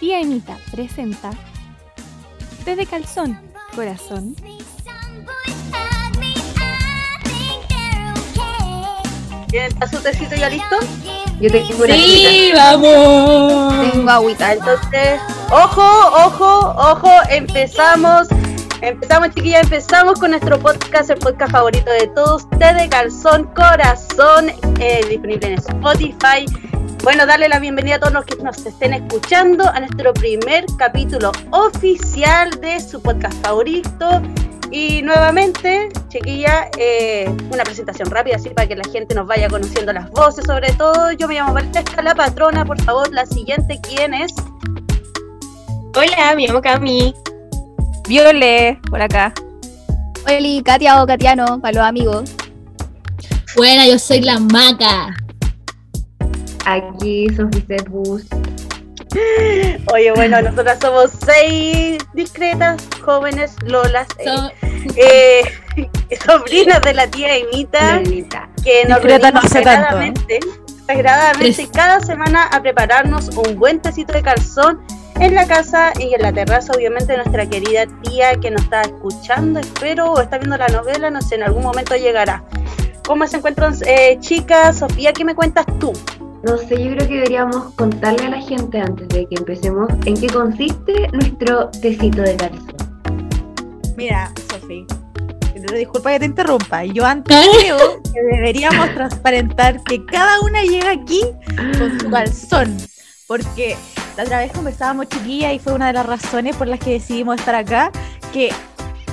Tía Emita presenta Té de calzón, corazón. ¿Está su tecito ya listo? Yo tengo una Sí, vamos. Tengo agüita. Entonces, ojo, ojo, ojo, empezamos. Empezamos, chiquillas, empezamos con nuestro podcast, el podcast favorito de todos, Té de Calzón Corazón, eh, disponible en Spotify. Bueno, darle la bienvenida a todos los que nos estén escuchando a nuestro primer capítulo oficial de su podcast favorito. Y nuevamente, chiquilla, eh, una presentación rápida, así para que la gente nos vaya conociendo las voces, sobre todo. Yo me llamo Valesca, la patrona, por favor, la siguiente, ¿quién es? Hola, me llamo Cami. Viole, por acá. Oli, Katia o Katiano, para los amigos. Buena, yo soy la Maca. Aquí, Sofía Bus. Oye, bueno, nosotras somos seis discretas, jóvenes, lolas, eh, So- eh, sobrinas de la tía Emita, que nos Discreta no hace tanto, sagradamente, sagradamente cada semana a prepararnos un buen tecito de calzón en la casa y en la terraza, obviamente, de nuestra querida tía que nos está escuchando, espero, o está viendo la novela, no sé, en algún momento llegará. ¿Cómo se encuentran, eh, chicas? Sofía, ¿qué me cuentas tú? No sé, yo creo que deberíamos contarle a la gente antes de que empecemos en qué consiste nuestro tecito de calzón. Mira, Sofi, disculpa que te interrumpa. Yo antes creo que deberíamos transparentar que cada una llega aquí con su calzón. Porque la otra vez conversábamos chiquilla y fue una de las razones por las que decidimos estar acá. Que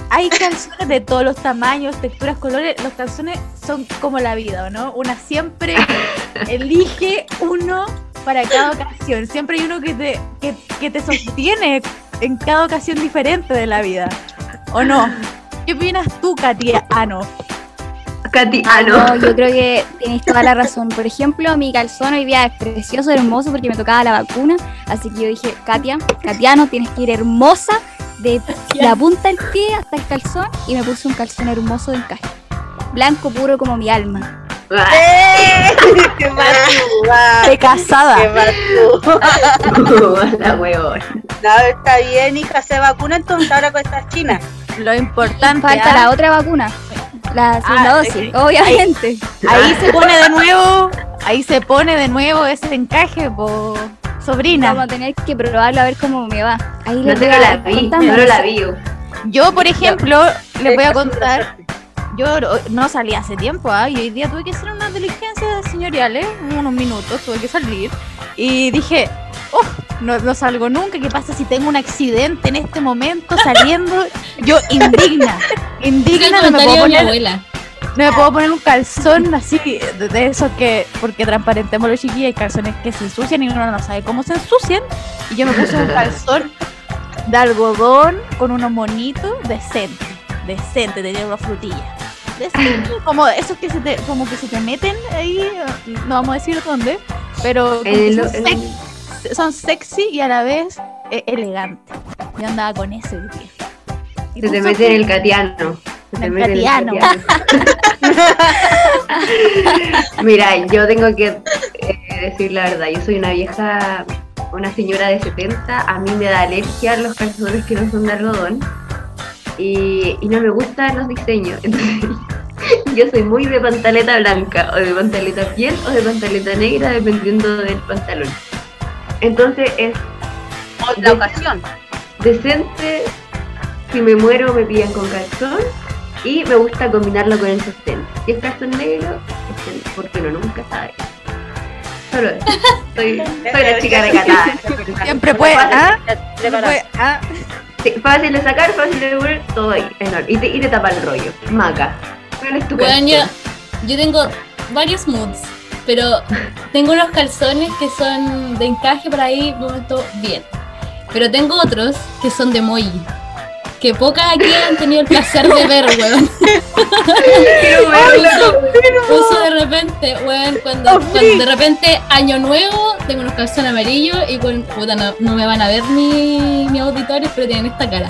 hay calzones de todos los tamaños, texturas, colores. Los calzones son como la vida, ¿no? Una siempre elige uno para cada ocasión. Siempre hay uno que te, que, que te sostiene en cada ocasión diferente de la vida. ¿O no? ¿Qué opinas tú, Katia? Ah, no. Katy, ah, no. No, yo creo que tienes toda la razón. Por ejemplo, mi calzón hoy día es precioso, hermoso, porque me tocaba la vacuna. Así que yo dije, Katia, Katiano, tienes que ir hermosa de la punta del pie hasta el calzón. Y me puse un calzón hermoso de encaje. Blanco puro como mi alma. ¡Eh! ¡Qué! De casada. ¡Qué la huevón. No, está bien, hija, se vacuna entonces ahora con estas chinas. Lo importante. Falta ah, la otra vacuna. La segunda Ah, dosis, sí. obviamente. Ahí se pone de nuevo. Ahí se pone de nuevo ese encaje, po, sobrina. Vamos a tener que probarlo a ver cómo me va. Ahí No te la vi, no lo la vi. yo. Por ejemplo, les voy a contar. Yo no- salí hace tiempo, ¿ah? y hoy día tuve que hacer unas diligencias señoriales, unos minutos, tuve que salir. Y dije, oh, no, no salgo nunca, ¿qué pasa si tengo un accidente en este momento saliendo? Yo indigna, indigna, no me puedo de mi poner abuela. No me puedo poner un calzón así, de, de esos que, porque transparentemos los chiquillos, hay calzones que se ensucian y uno no sabe cómo se ensucian. Y yo me puse un calzón de algodón con unos monitos decente, decente, tenía una frutilla. Decente, como esos que se te, como que se te meten ahí, no vamos a decir dónde, pero El- son, el- sex- son sexy y a la vez eh, elegantes. Yo andaba con ese. ¿Y Se te mete en el catiano. Catiano. Mira, yo tengo que eh, decir la verdad. Yo soy una vieja, una señora de 70. A mí me da alergia a los calzones que no son de algodón. Y, y no me gustan los diseños. Entonces, yo soy muy de pantaleta blanca, o de pantaleta piel, o de pantaleta negra, dependiendo del pantalón. Entonces es Otra ocasión. decente. Si me muero me pillan con calzón y me gusta combinarlo con el sostén. Si es calzón negro, sostén, porque uno nunca sabe. Solo eso. Soy, soy la chica recatada. Siempre puede, ¿ah? Fue- ah, Sí, fácil de sacar, fácil de poner, todo ahí. enorme. Y te, y te tapa el rollo. Maca. ¿Cuál es tu Bueno, yo, yo tengo varios moods, pero tengo unos calzones que son de encaje por ahí, momento bien. Pero tengo otros que son de emoji. Que pocas aquí han tenido el placer de ver, weón. Quiero verlo. Uso de repente, weón, cuando, cuando de repente año nuevo, tengo unos calzones amarillos y con, puta, no, no me van a ver ni mis auditores, pero tienen esta cara.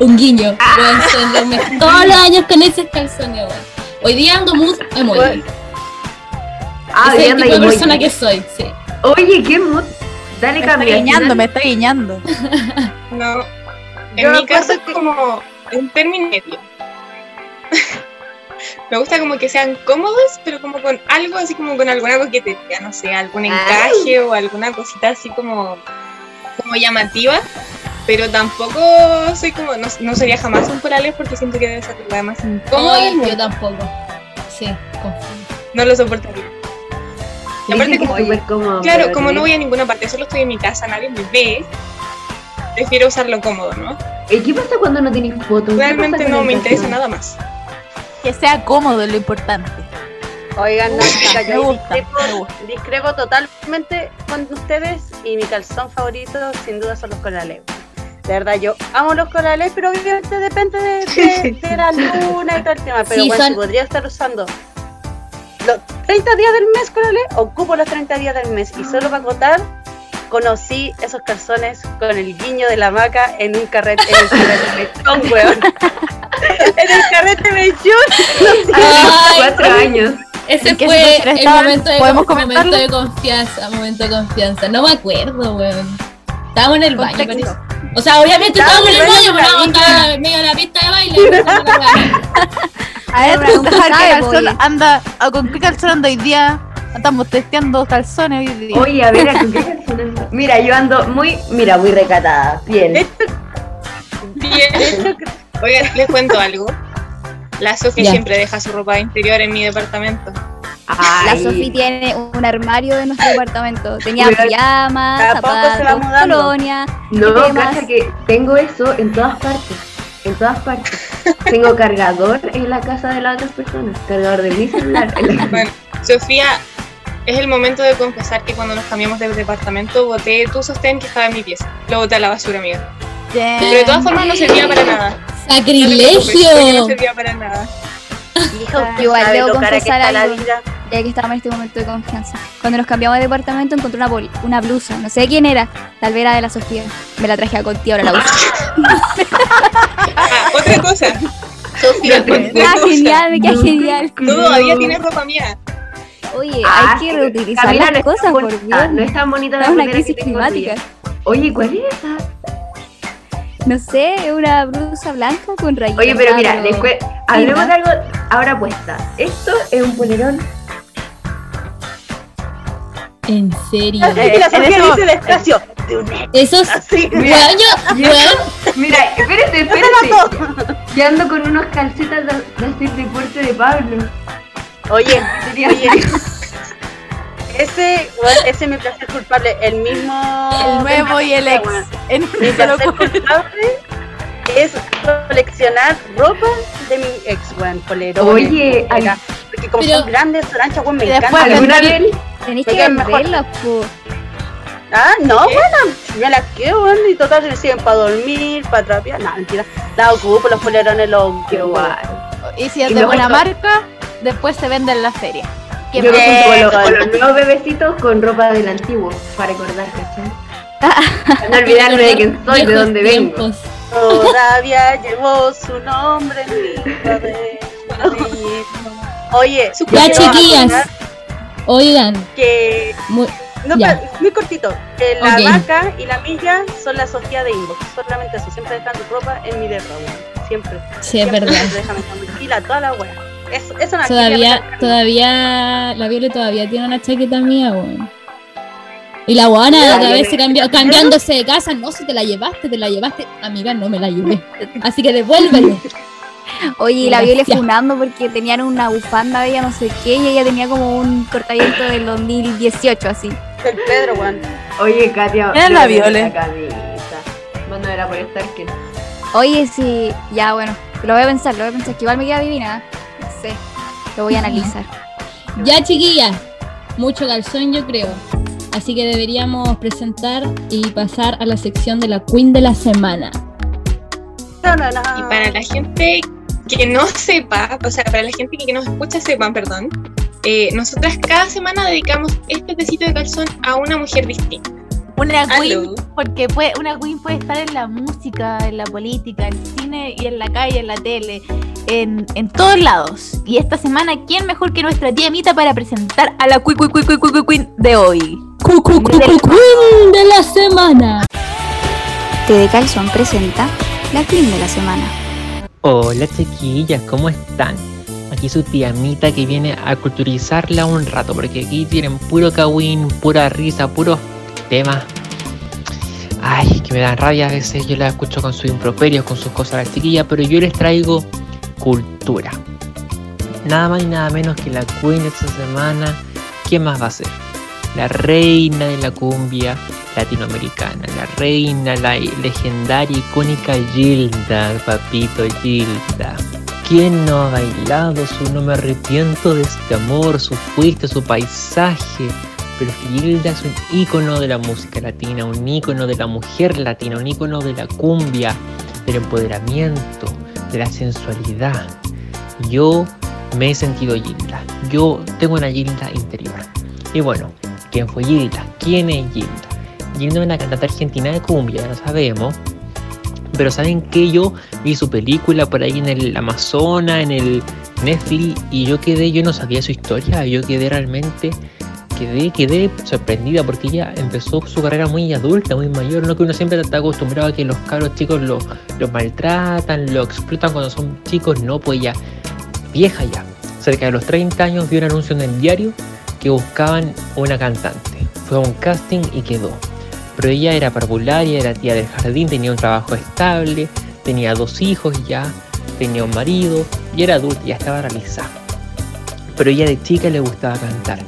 Un guiño, weón, duerme todos los años con esos calzones, weón. Hoy día ando mood emoji. Ah, Ese es el tipo de persona que soy, sí. Oye, qué mood. Dale, Me está guiñando, me está guiñando. No. En Yo mi caso es como un término medio. Me gusta como que sean cómodos, pero como con algo así como con alguna coquetería, no sé, algún encaje o alguna cosita así como, como llamativa. Pero tampoco soy como, no, no sería jamás un polales porque siento que debe ser la más incómoda mundo. yo tampoco. Sí, confío. No lo soportaría. Y aparte como, cómodo. claro, como no voy a ninguna parte, solo estoy en mi casa, nadie me ve, prefiero usarlo cómodo, ¿no? ¿Y qué pasa cuando no tienes fotos? ¿Qué Realmente no me interesa nada más. Que sea cómodo es lo importante. Oigan, no, yo gusta, discrepo, totalmente con ustedes y mi calzón favorito sin duda son los corales. De verdad, yo amo los corales, pero obviamente depende de, de- de la luna y todo el tema. Pero Sí, bueno, son- si podría estar usando los 30 días del mes corales, ocupo los 30 días del mes. Y solo para acotar, conocí esos calzones con el guiño de la maca en un carrete, en el carrete mechón, weón. en el carrete mechón. Cuatro años. Ese ¿En qué fue el estaban? momento de, ¿Podemos momento de confianza, momento de confianza. No me acuerdo, weón. Estábamos en el baño, parece. O sea, obviamente estábamos en el baño, pero Estábamos en medio de la pista de baile. a ver, con qué calzón anda hoy día. Estamos testeando calzones hoy día. Oye, a ver, ¿a qué? Mira, yo ando muy, mira, muy recatada. Bien. Bien. Oigan, les cuento algo. La Sofía Ya. siempre deja su ropa interior en mi departamento. La Ay, Sofi tiene un armario de nuestro departamento. Tenía pijamas, zapatos, colonia. No, cacha que tengo eso en todas partes. En todas partes. Tengo cargador en la casa de las otras personas. Cargador de mi celular. en la- Bueno, Sofía, es el momento de confesar que cuando nos cambiamos de departamento boté tu sostén que estaba en mi pieza. Lo boté a la basura, amiga. Bien. Pero de todas formas no servía para nada. No porque No ¡Sacrilegio! servía para nada. Hijo, Igual debo confesar está la algo. vida. Ya que estábamos en este momento de confianza. Cuando nos cambiamos de departamento encontré una, una blusa. No sé de quién era. Tal vez era de la Sofía. Me la traje a Conti, ahora la uso. Ah, otra cosa. Sofía, Ah, genial, me queda genial. Todavía tienes ropa mía. Oye, Ah, hay que reutilizar Camila, las cosas, por bonita, bien. No es tan bonita la una que crisis tengo climática. Oye, ¿cuál es esa? No sé, es una blusa blanca con rayitas. Oye, pero mira, después, hablemos de algo ahora puesta. Esto es un polerón. ¿En serio? Y la en Sofía eso- dice despacio, de un ex, Eso es... así. Mira, yo- espérate, espérate. Yo ando con unos calcetas de, de hacer deporte de Pablo. Oye, Oye. ese, bueno, ese es mi placer culpable, el mismo. El nuevo y el ex. Bueno, En Mi placer culpable es coleccionar ropa de mi ex, weón, polerones. Oye, polera, porque como Pero- son grandes, son anchas, weón, me encantan. ¿alguna vez? Tenéis Me que venderlas, po. Ah, no, bueno, me las quedo, weón, y total se sirven para dormir, para trapear, no, mentira. Las ocupo, los polerones los Qué ocupo. guay. Y si es de me buena marca, después se vende en la feria. ¿Qué Yo me junto con los, con nuevos bebecitos con ropa del antiguo, para recordar, ¿cachai? No olvidarme de quién soy, de dónde vengo. Todavía llevó su nombre en mi cabeza. Oye, Ya, chiquillas. Oigan, Que muy- No, Ya. pa- muy cortito. Que la vaca y la milla son la Sofía de Inbox. Solamente eso. Siempre dejan tu ropa en mi weón. Siempre. sí, es Siempre verdad. siempre Déjame con mi fila, toda la wea. Eso, eso no Todavía, todavía, la Viole todavía tiene una chaqueta mía, weón. Y la guana La otra vez se cambió, cambiándose de casa, no, si te la llevaste, te la llevaste. Amiga, no me la llevé. Así que devuélvelo. Oye, y la Viole funando porque tenían una bufanda de ella no sé qué y ella tenía como un cortamiento del 2018 así. El Pedro, weón. Oye, Katia. Era la Viole. Bueno, era por estar que. Oye, sí, ya bueno, lo voy a pensar, lo voy a pensar, que igual me queda divina. Sé, lo voy a analizar. Ya, chiquilla, mucho calzón, yo creo. Así que deberíamos presentar y pasar a la sección de la Queen de la semana. No, no, no. Y para la gente que no sepa, o sea, para la gente que nos escucha sepan, perdón, eh, nosotras cada semana dedicamos este tecito de calzón a una mujer distinta. Una queen, porque puede, una queen puede estar en la música, en la política, en el cine y en la calle, en la tele, en, en todos lados. Y esta semana, ¿quién mejor que nuestra tía Mita para presentar a la queen, queen, queen, queen, queen, queen de hoy? Cucu, cucu, queen de la semana. Té de Calzón presenta la Queen de la semana. Hola chiquillas, ¿cómo están? Aquí su tía Mita que viene a culturizarla un rato, porque aquí tienen puro kawin, pura risa, puros temas. Ay, que me dan rabia a veces, yo la escucho con sus improperios, con sus cosas a la chiquilla, pero yo les traigo cultura. Nada más y nada menos que la Queen de esta semana, ¿quién más va a ser? La reina de la cumbia latinoamericana, la reina, la legendaria, icónica Gilda, papito Gilda. ¿Quién no ha bailado su No me arrepiento de este amor, su fuiste, su paisaje? Pero Gilda es un ícono de la música latina, un ícono de la mujer latina, un ícono de la cumbia, del empoderamiento, de la sensualidad. Yo me he sentido Gilda. Yo tengo una Gilda interior. Y bueno, ¿quién fue Gilda? ¿Quién es Gilda? Gilda es una cantante argentina de cumbia, ya lo sabemos. Pero saben que yo vi su película por ahí en el Amazonas, en el Netflix, y yo quedé, yo no sabía su historia, yo quedé realmente, quedé, quedé sorprendida porque ella empezó su carrera muy adulta, muy mayor, no que uno siempre está acostumbrado a que los cabros chicos lo, lo maltratan, lo explotan cuando son chicos, no, pues ella vieja ya, cerca de los 30 años, vio un anuncio en el diario que buscaban una cantante. Fue a un casting y quedó. Pero ella era parvularia, era tía del jardín, tenía un trabajo estable, tenía dos hijos ya, tenía un marido y era adulta, ya estaba realizada. Pero ella de chica le gustaba cantar.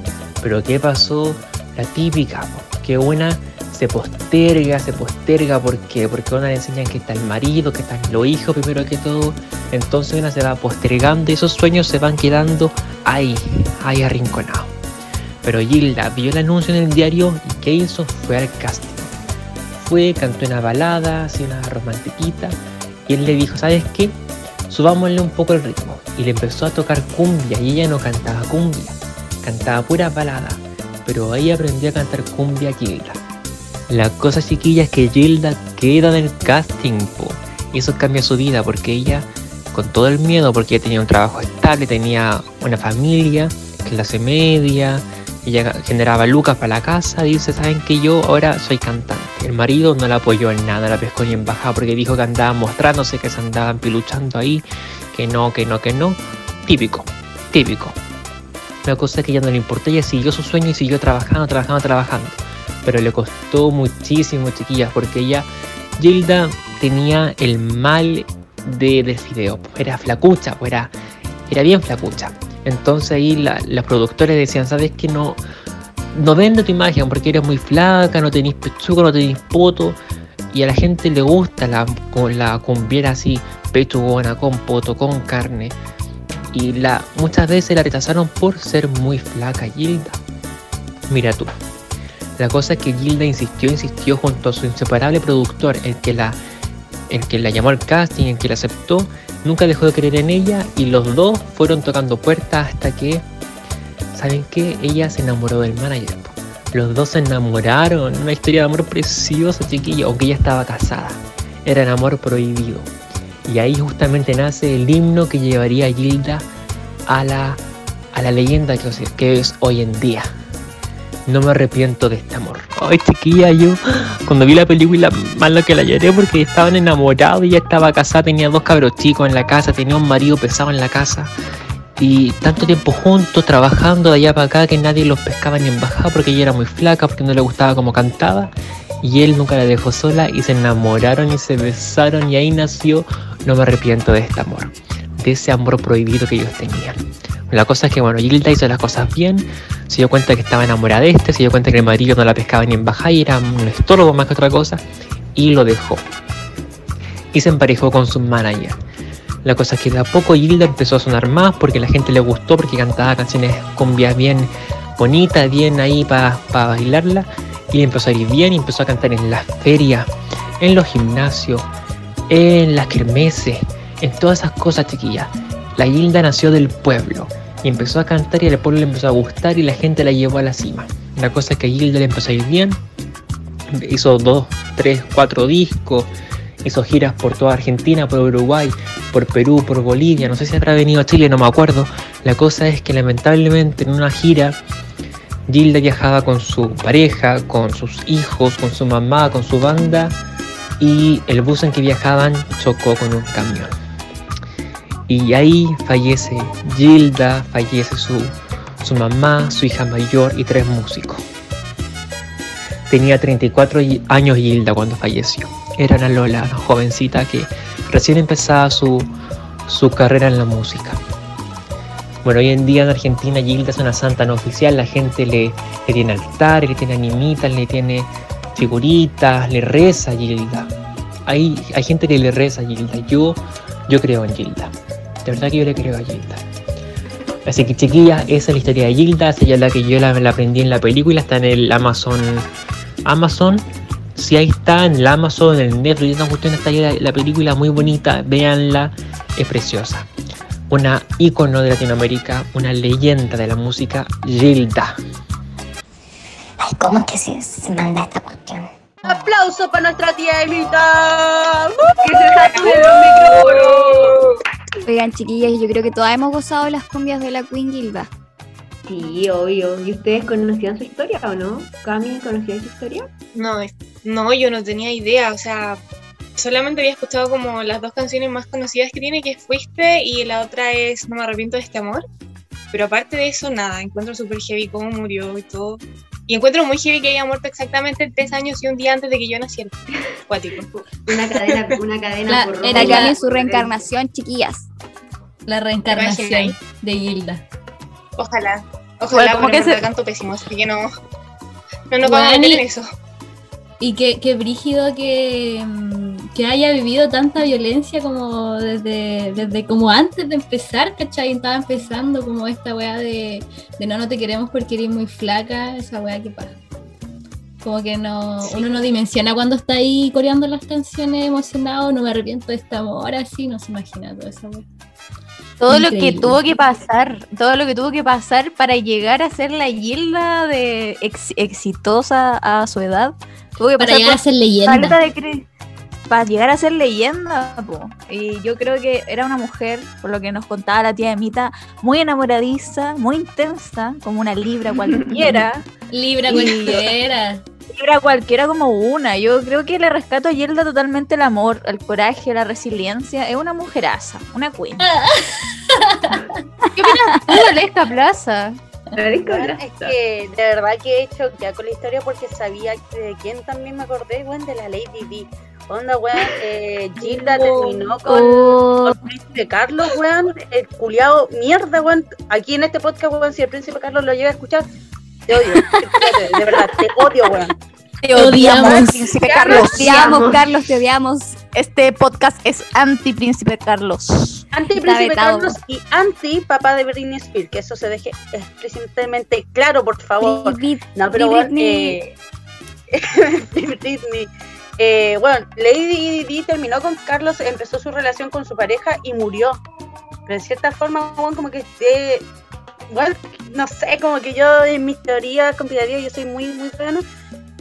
Pero ¿qué pasó? La típica, que una se posterga, se posterga porque porque a una le enseñan que está el marido, que están los hijos primero que todo, entonces una se va postergando y esos sueños se van quedando ahí, ahí arrinconados. Pero Gilda vio el anuncio en el diario y ¿qué hizo? Fue al casting. Fue, cantó una balada, así una romantiquita, y él le dijo, ¿sabes qué? Subámosle un poco el ritmo. Y le empezó a tocar cumbia, y ella no cantaba cumbia, cantaba pura balada, pero ahí aprendió a cantar cumbia Gilda. La cosa chiquilla es que Gilda queda en el casting, po. y eso cambia su vida porque ella, con todo el miedo, porque ella tenía un trabajo estable, tenía una familia, clase media, ella generaba lucas para la casa, dice, ¿saben que yo ahora soy cantante? El marido no la apoyó en nada, la pescó ni en bajada porque dijo que andaba mostrándose, que se andaban piluchando ahí, que no, que no, que no. Típico, típico. La cosa que ella no le importó, ella siguió su sueño y siguió trabajando, trabajando, trabajando. Pero le costó muchísimo, chiquillas, porque ella, Gilda, tenía el mal de, del fideo. Era flacucha, pues era, era bien flacucha. Entonces ahí la- los productores decían, ¿sabes qué? No, no vende tu imagen porque eres muy flaca, no tenés pechuga, no tenés poto. Y a la gente le gusta la, la cumbiera así, pechugona, con poto, con carne. Y la, muchas veces la rechazaron por ser muy flaca, Gilda. Mira tú. La cosa es que Gilda insistió, insistió junto a su inseparable productor, el que la, el que la llamó al casting, el que la aceptó, nunca dejó de creer en ella y los dos fueron tocando puertas hasta que, ¿saben qué? Ella se enamoró del manager. Los dos se enamoraron, una historia de amor preciosa, chiquilla, aunque ella estaba casada. Era el amor prohibido. Y ahí justamente nace el himno que llevaría a Gilda a la, a la leyenda que, que es hoy en día. No me arrepiento de este amor. Ay, chiquilla, yo cuando vi la película, más lo que la lloré porque estaban enamorados, ella estaba casada, tenía dos cabros chicos en la casa, tenía un marido pesado en la casa. Y tanto tiempo juntos, trabajando de allá para acá, que nadie los pescaba ni en bajada porque ella era muy flaca, porque no le gustaba como cantaba. Y él nunca la dejó sola y se enamoraron y se besaron y ahí nació No me arrepiento de este amor, de ese amor prohibido que ellos tenían. La cosa es que, bueno, Gilda hizo las cosas bien, se dio cuenta que estaba enamorada de este, se dio cuenta que el marido no la pescaba ni en bajada y era un estorbo más que otra cosa, y lo dejó. Y se emparejó con su manager. La cosa es que de a poco Gilda empezó a sonar más porque la gente le gustó, porque cantaba canciones cumbias bien bonitas, bien ahí para bailarla. Y empezó a ir bien y empezó a cantar en las ferias, en los gimnasios, en las kermeses, en todas esas cosas chiquillas. La Gilda nació del pueblo y empezó a cantar y al pueblo le empezó a gustar y la gente la llevó a la cima. La cosa es que a Gilda le empezó a ir bien, hizo dos, tres, cuatro discos, hizo giras por toda Argentina, por Uruguay, por Perú, por Bolivia, no sé si habrá venido a Chile, no me acuerdo. La cosa es que lamentablemente en una gira Gilda viajaba con su pareja, con sus hijos, con su mamá, con su banda y el bus en que viajaban chocó con un camión. Y ahí fallece Gilda, fallece su, su mamá, su hija mayor y tres músicos. Tenía 34 y- años Gilda cuando falleció. Era una Lola, una jovencita que recién empezaba su, su carrera en la música. Bueno, hoy en día en Argentina Gilda es una santa no oficial, la gente le, le tiene altares, le tiene animitas, le tiene figuritas, le reza a Gilda. Hay, hay gente que le reza a Gilda. Yo, yo creo en Gilda. De verdad que yo le creo a Gilda. Así que chiquillas, esa es la historia de Gilda, esa es la que yo la, aprendí en la película, está en el Amazon. Amazon, si ahí está, en el Amazon, en el Netflix, esa cuestión está ahí la, la película muy bonita, véanla, es preciosa. Una ícono de Latinoamérica, una leyenda de la música, Gilda. Ay, ¿cómo es que se, se manda esta cuestión? Aplauso para nuestra tía Emita. Que se sacude los micrófonos. Oigan, chiquillas, yo creo que todas hemos gozado las cumbias de la Queen Gilda. Sí, obvio. ¿Y ustedes conocían su historia o no? ¿Cami conocía su historia? No, no, yo no tenía idea, o sea, solamente había escuchado como las dos canciones más conocidas que tiene, que es Fuiste y la otra es No me arrepiento de este amor. Pero aparte de eso, nada, encuentro súper heavy cómo murió y todo. Y encuentro muy heavy que haya muerto exactamente tres años y un día antes de que yo naciera. Cuático. Una cadena, una cadena La- por era en su reencarnación, chiquillas. La reencarnación de Gilda. Ojalá. Ojalá, Bueno, porque se- canto pésimo, así que no. No nos vamos a meter en eso. Y que, que brígido que, mm, que haya vivido tanta violencia como desde, desde como antes de empezar, ¿cachai? Estaba empezando como esta weá de, de no, no te queremos porque eres muy flaca, esa weá que pasa. Como que no, uno no dimensiona cuando está ahí coreando las canciones emocionado, no me arrepiento de este amor, así, no se imagina toda esa weá. Todo lo que tuvo que pasar, todo lo que tuvo que pasar para llegar a ser la Gilda de ex- exitosa a su edad. Tuvo que Para pasar llegar a ser leyenda. de cre- para llegar a ser leyenda, po. y yo creo que era una mujer, por lo que nos contaba la tía Emita, muy enamoradiza, muy intensa, como una libra cualquiera, Libra Y- cualquiera. libra cualquiera como una. Yo creo que le rescato a Yelda totalmente el amor, el coraje, la resiliencia. Es una mujeraza, una queen. ¿Qué opinas tú, Aleska Plaza? Bueno, es que de verdad que he hecho ya con la historia porque sabía que de quién también me acordé, weón, de la Lady D. Onda, weón, eh, Gilda terminó con, Oh, con el príncipe Carlos, weón, el culiado mierda, weón. Aquí en este podcast, weón, si el príncipe Carlos lo llega a escuchar, te odio, de verdad, te odio, weón. Te odiamos. odiamos, Príncipe te Carlos. odiamos, Carlos, te odiamos. Este podcast es anti Príncipe Carlos. Anti príncipe. Carlos y anti papá de Britney Spears, que eso se deje explícitamente claro, por favor. Brit- No, pero bueno, Britney. eh, Britney. Eh, bueno, Lady Di terminó con Carlos, empezó su relación con su pareja y murió. Pero en cierta forma, bueno, como que eh, bueno, no sé, como que yo en mis teorías conspirativas yo soy muy, muy buena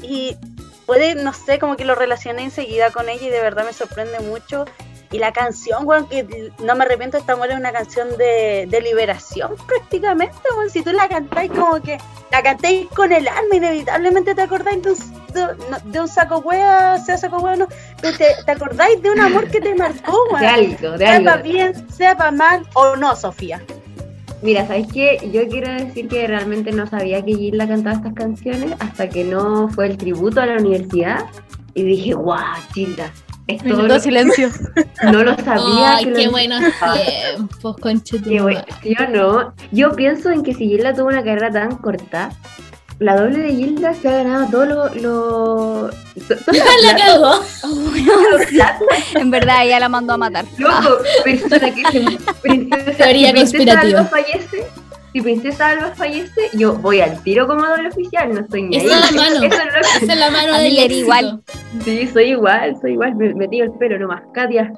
y puede, no sé, como que lo relacioné enseguida con ella y de verdad me sorprende mucho. Y la canción, weón, que no me arrepiento de esta amor es una canción de, de liberación prácticamente, weón. Si tú la cantáis como que la cantéis con el alma, inevitablemente te acordáis de un, de, de un saco wea, sea saco o no, pero te, te acordáis de un amor que te marcó, De weón. algo, de Sea para algo. bien, sea para mal o no, Sofía. Mira, ¿sabes qué? Yo quiero decir que realmente no sabía que Gilda cantaba estas canciones hasta que no fue el tributo a la universidad y dije, guau, Gilda. Es todo Minuto lo- silencio. no lo sabía. Ay, que qué lo buenos tiempos, Qué bueno. ¿sí o no? Yo pienso en que si Gilda tuvo una carrera tan corta, la doble de Gilda se ha ganado todo lo... lo... La cagó. En verdad, ella la mandó a matar. loco, persona que se... Teoría conspirativa. Fallece, si Princesa Alba fallece, yo voy al tiro como doble oficial, no estoy ni ahí. Esa es la mano. Eso es lo que- Esa es la mano del éxito. igual. Sí, soy igual, soy igual, me metí el pelo nomás, Katia.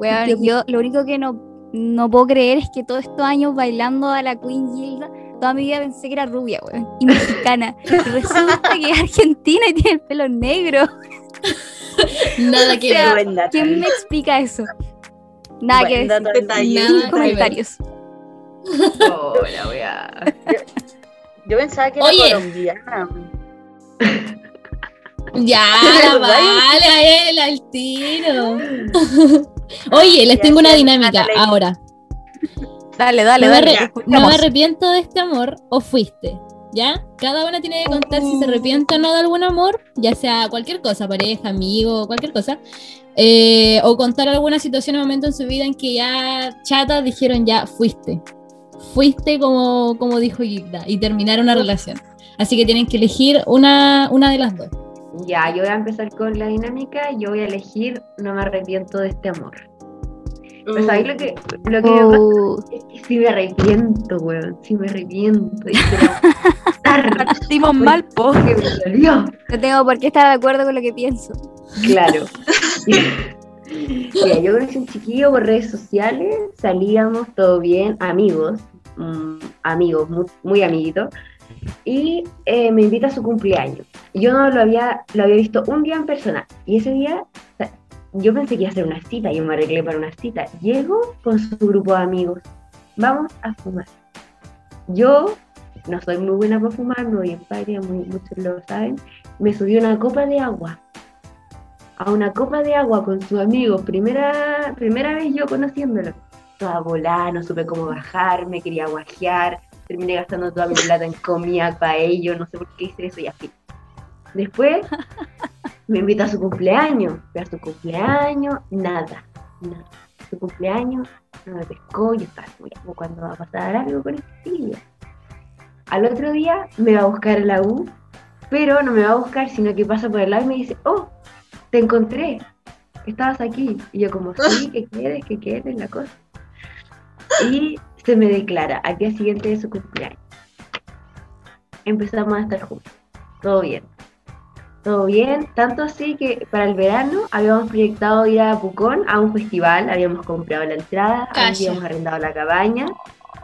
Weón, yo lo único que no, no puedo creer es que todos estos años bailando a la Queen Gilda, toda mi vida pensé que era rubia, weón, y mexicana. Y resulta que es argentina y tiene el pelo negro. Nada que sea. ¿Quién me explica eso? Nada que decir. Nada que comentarios. Oh, la. Yo pensaba que era Oye. colombiana. Ya, vale, a él, al tiro. Oye, les tengo una dinámica ahora. Dale, dale, no, me dale. escuchamos. no me arrepiento de este amor o fuiste. ¿Ya? Cada una tiene que contar si se arrepiente o no de algún amor, ya sea cualquier cosa, pareja, amigo, cualquier cosa. Eh, o contar alguna situación o momento en su vida en que ya chatas dijeron ya fuiste. Fuiste como, como dijo Gilda y terminar una relación. Así que tienen que elegir una, una de las dos. Ya, yo voy a empezar con la dinámica. Yo voy a elegir No me arrepiento de este amor. Pues ahí lo que, lo que me pasa Oh, es que sí me arrepiento, weón. Sí me arrepiento. Partimos mal, po. porque me dolió. no tengo por qué estar de acuerdo con lo que pienso. Claro. Yo conocí un chiquillo por redes sociales, salíamos todo bien, amigos, mm, amigos, muy, muy amiguitos, y eh, me invita a su cumpleaños. Yo no lo había, lo había visto un día en persona, y ese día yo pensé que iba a hacer una cita, yo me arreglé para una cita. Llego con su grupo de amigos, vamos a fumar. Yo no soy muy buena para fumar, no voy en muy, muchos lo saben, me subí una copa de agua a una copa de agua con sus amigos, primera, primera vez yo conociéndolo. Toda volada, no supe cómo bajar, me quería guajear, terminé gastando toda mi plata en comida para ellos, no sé por qué hice eso y así. Después me invita a su cumpleaños, fui a su cumpleaños, nada, nada. Su cumpleaños, no me pescó, yo estaba como cuando va a pasar algo con este tío. Al otro día me va a buscar la U, pero no me va a buscar, sino que pasa por el lado y me dice, oh, te encontré, estabas aquí. Y yo como, sí, que quieres, que quieres, la cosa. Y se me declara al día siguiente de su cumpleaños. Empezamos a estar juntos, todo bien. Todo bien, tanto así que para el verano habíamos proyectado ir a Pucón a un festival, habíamos comprado la entrada, habíamos arrendado la cabaña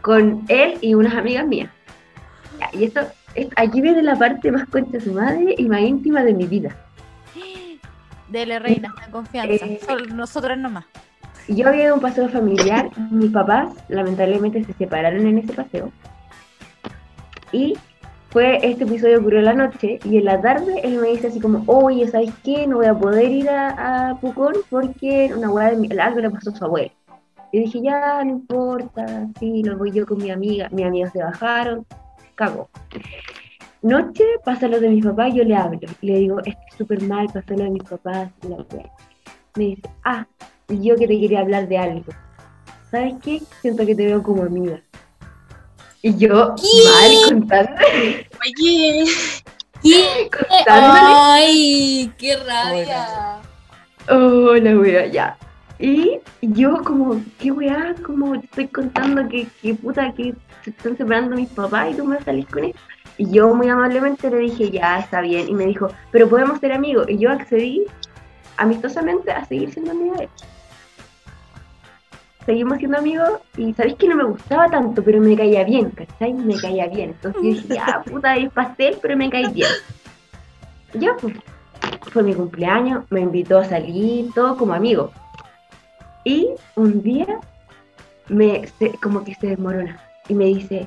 con él y unas amigas mías. Y esto, es- aquí viene la parte más concha de su madre y más íntima de mi vida. Dele, reina, en confianza. Eh, Solo nosotras nomás. Yo había ido a un paseo familiar, mis papás lamentablemente se separaron en ese paseo. Y fue, este episodio ocurrió en la noche y en la tarde él me dice así como, oye, ¿sabes qué? No voy a poder ir a, a Pucón porque una hueá de mi- algo le pasó a su abuelo. Y dije, ya, no importa, sí, lo voy yo con mi amiga. Mis amigas se bajaron, cagó. Noche pasa lo de mis papás, yo le hablo. Le digo, estoy súper mal, pasó lo de mis papás. y la. Me dice, ah, yo que te quería hablar de algo. ¿Sabes qué? Siento que te veo como amiga. Y yo, mal, contándole, ¿Qué? Oye, contándole. ¡Ay! ¡Qué rabia! Oh, la wea, ya. Y yo como, qué weá, como te estoy contando que, que puta, que se están separando mis papás y tú me salís con eso. Y yo muy amablemente le dije, ya, está bien. Y me dijo, pero podemos ser amigos. Y yo accedí amistosamente a seguir siendo amiga de él. Seguimos siendo amigos y sabéis que no me gustaba tanto, pero me caía bien, ¿cachai? Me caía bien. Entonces yo dije, ya, puta, es pastel, pero me caí bien. Ya, pues. Fue mi cumpleaños, me invitó a salir, todo como amigo. Y un día, me, se- como que se desmorona y me dice,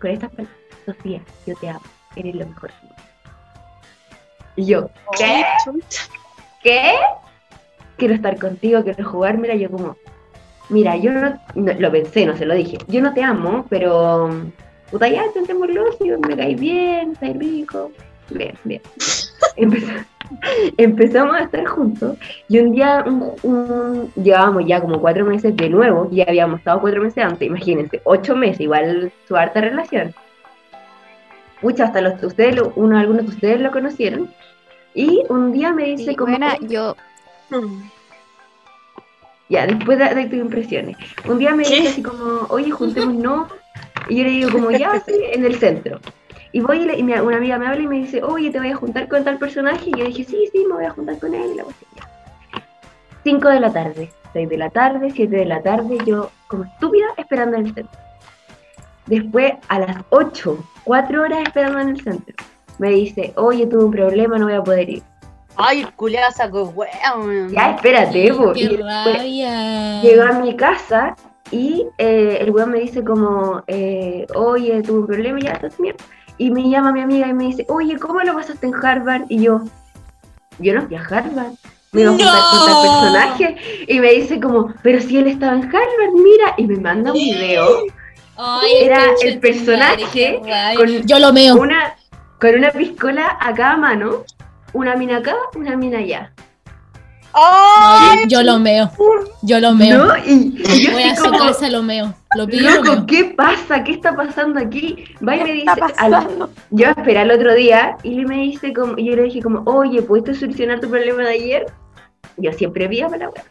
con estas palabras, Sofía, yo te amo, eres lo mejor. del mundo". Y yo, ¿qué? ¿Qué? Quiero estar contigo, quiero jugar. Mira, yo como, mira, yo no, no- lo pensé, no se lo dije. Yo no te amo, pero, puta, ya, intentémoslo, si me caes bien, estás rico. Bien, bien. Empezamos, empezamos a estar juntos y un día un- un- llevábamos ya como cuatro meses de nuevo, ya habíamos estado cuatro meses antes, imagínense, ocho meses, igual su harta relación. Muchas, hasta los ustedes, lo- uno, algunos de ustedes lo conocieron. Y un día me dice Sí, como, buena, yo ya, después de, de tus impresiones, un día me ¿Qué? dice así como, oye, juntémonos, y yo le digo como, ya, sí, en el centro. Y voy y, le- y mi- una amiga me habla y me dice, oye, te voy a juntar con tal personaje. Y yo dije, sí, sí, me voy a juntar con él. Y la cuestión, ya. 5 de la tarde, 6 de la tarde, 7 de la tarde, yo como estúpida esperando en el centro. Después, a las 8, 4 horas esperando en el centro, me dice, oye, tuve un problema, no voy a poder ir. Ay, el culiado weón. Ya, espérate, po. Y ¡Qué después rabia! llegó a mi casa Y eh, el weón me dice como, eh, oye, tuve un problema, ya estás mierda. Y me llama mi amiga y me dice, oye, ¿cómo lo pasaste en Harvard? Y yo, yo no fui a Harvard. Me iba a juntar con tal personaje. Y me dice como, pero si él estaba en Harvard, mira. Y me manda un video. Ay, Era el personaje con Yo lo meo. una, con una piscola a cada mano. Una mina acá, una mina allá. ¡Ay! No, yo lo meo. Yo lo meo. ¿No? Y, y yo Voy a su como, casa, lo meo. Lo pido, lo loco, meo. ¿qué pasa? ¿Qué está pasando aquí? Va y me ¿Qué dice, al- yo esperé al otro día y me dice como, yo le dije como, oye, ¿pudiste solucionar tu problema de ayer? Yo siempre vi a la wea.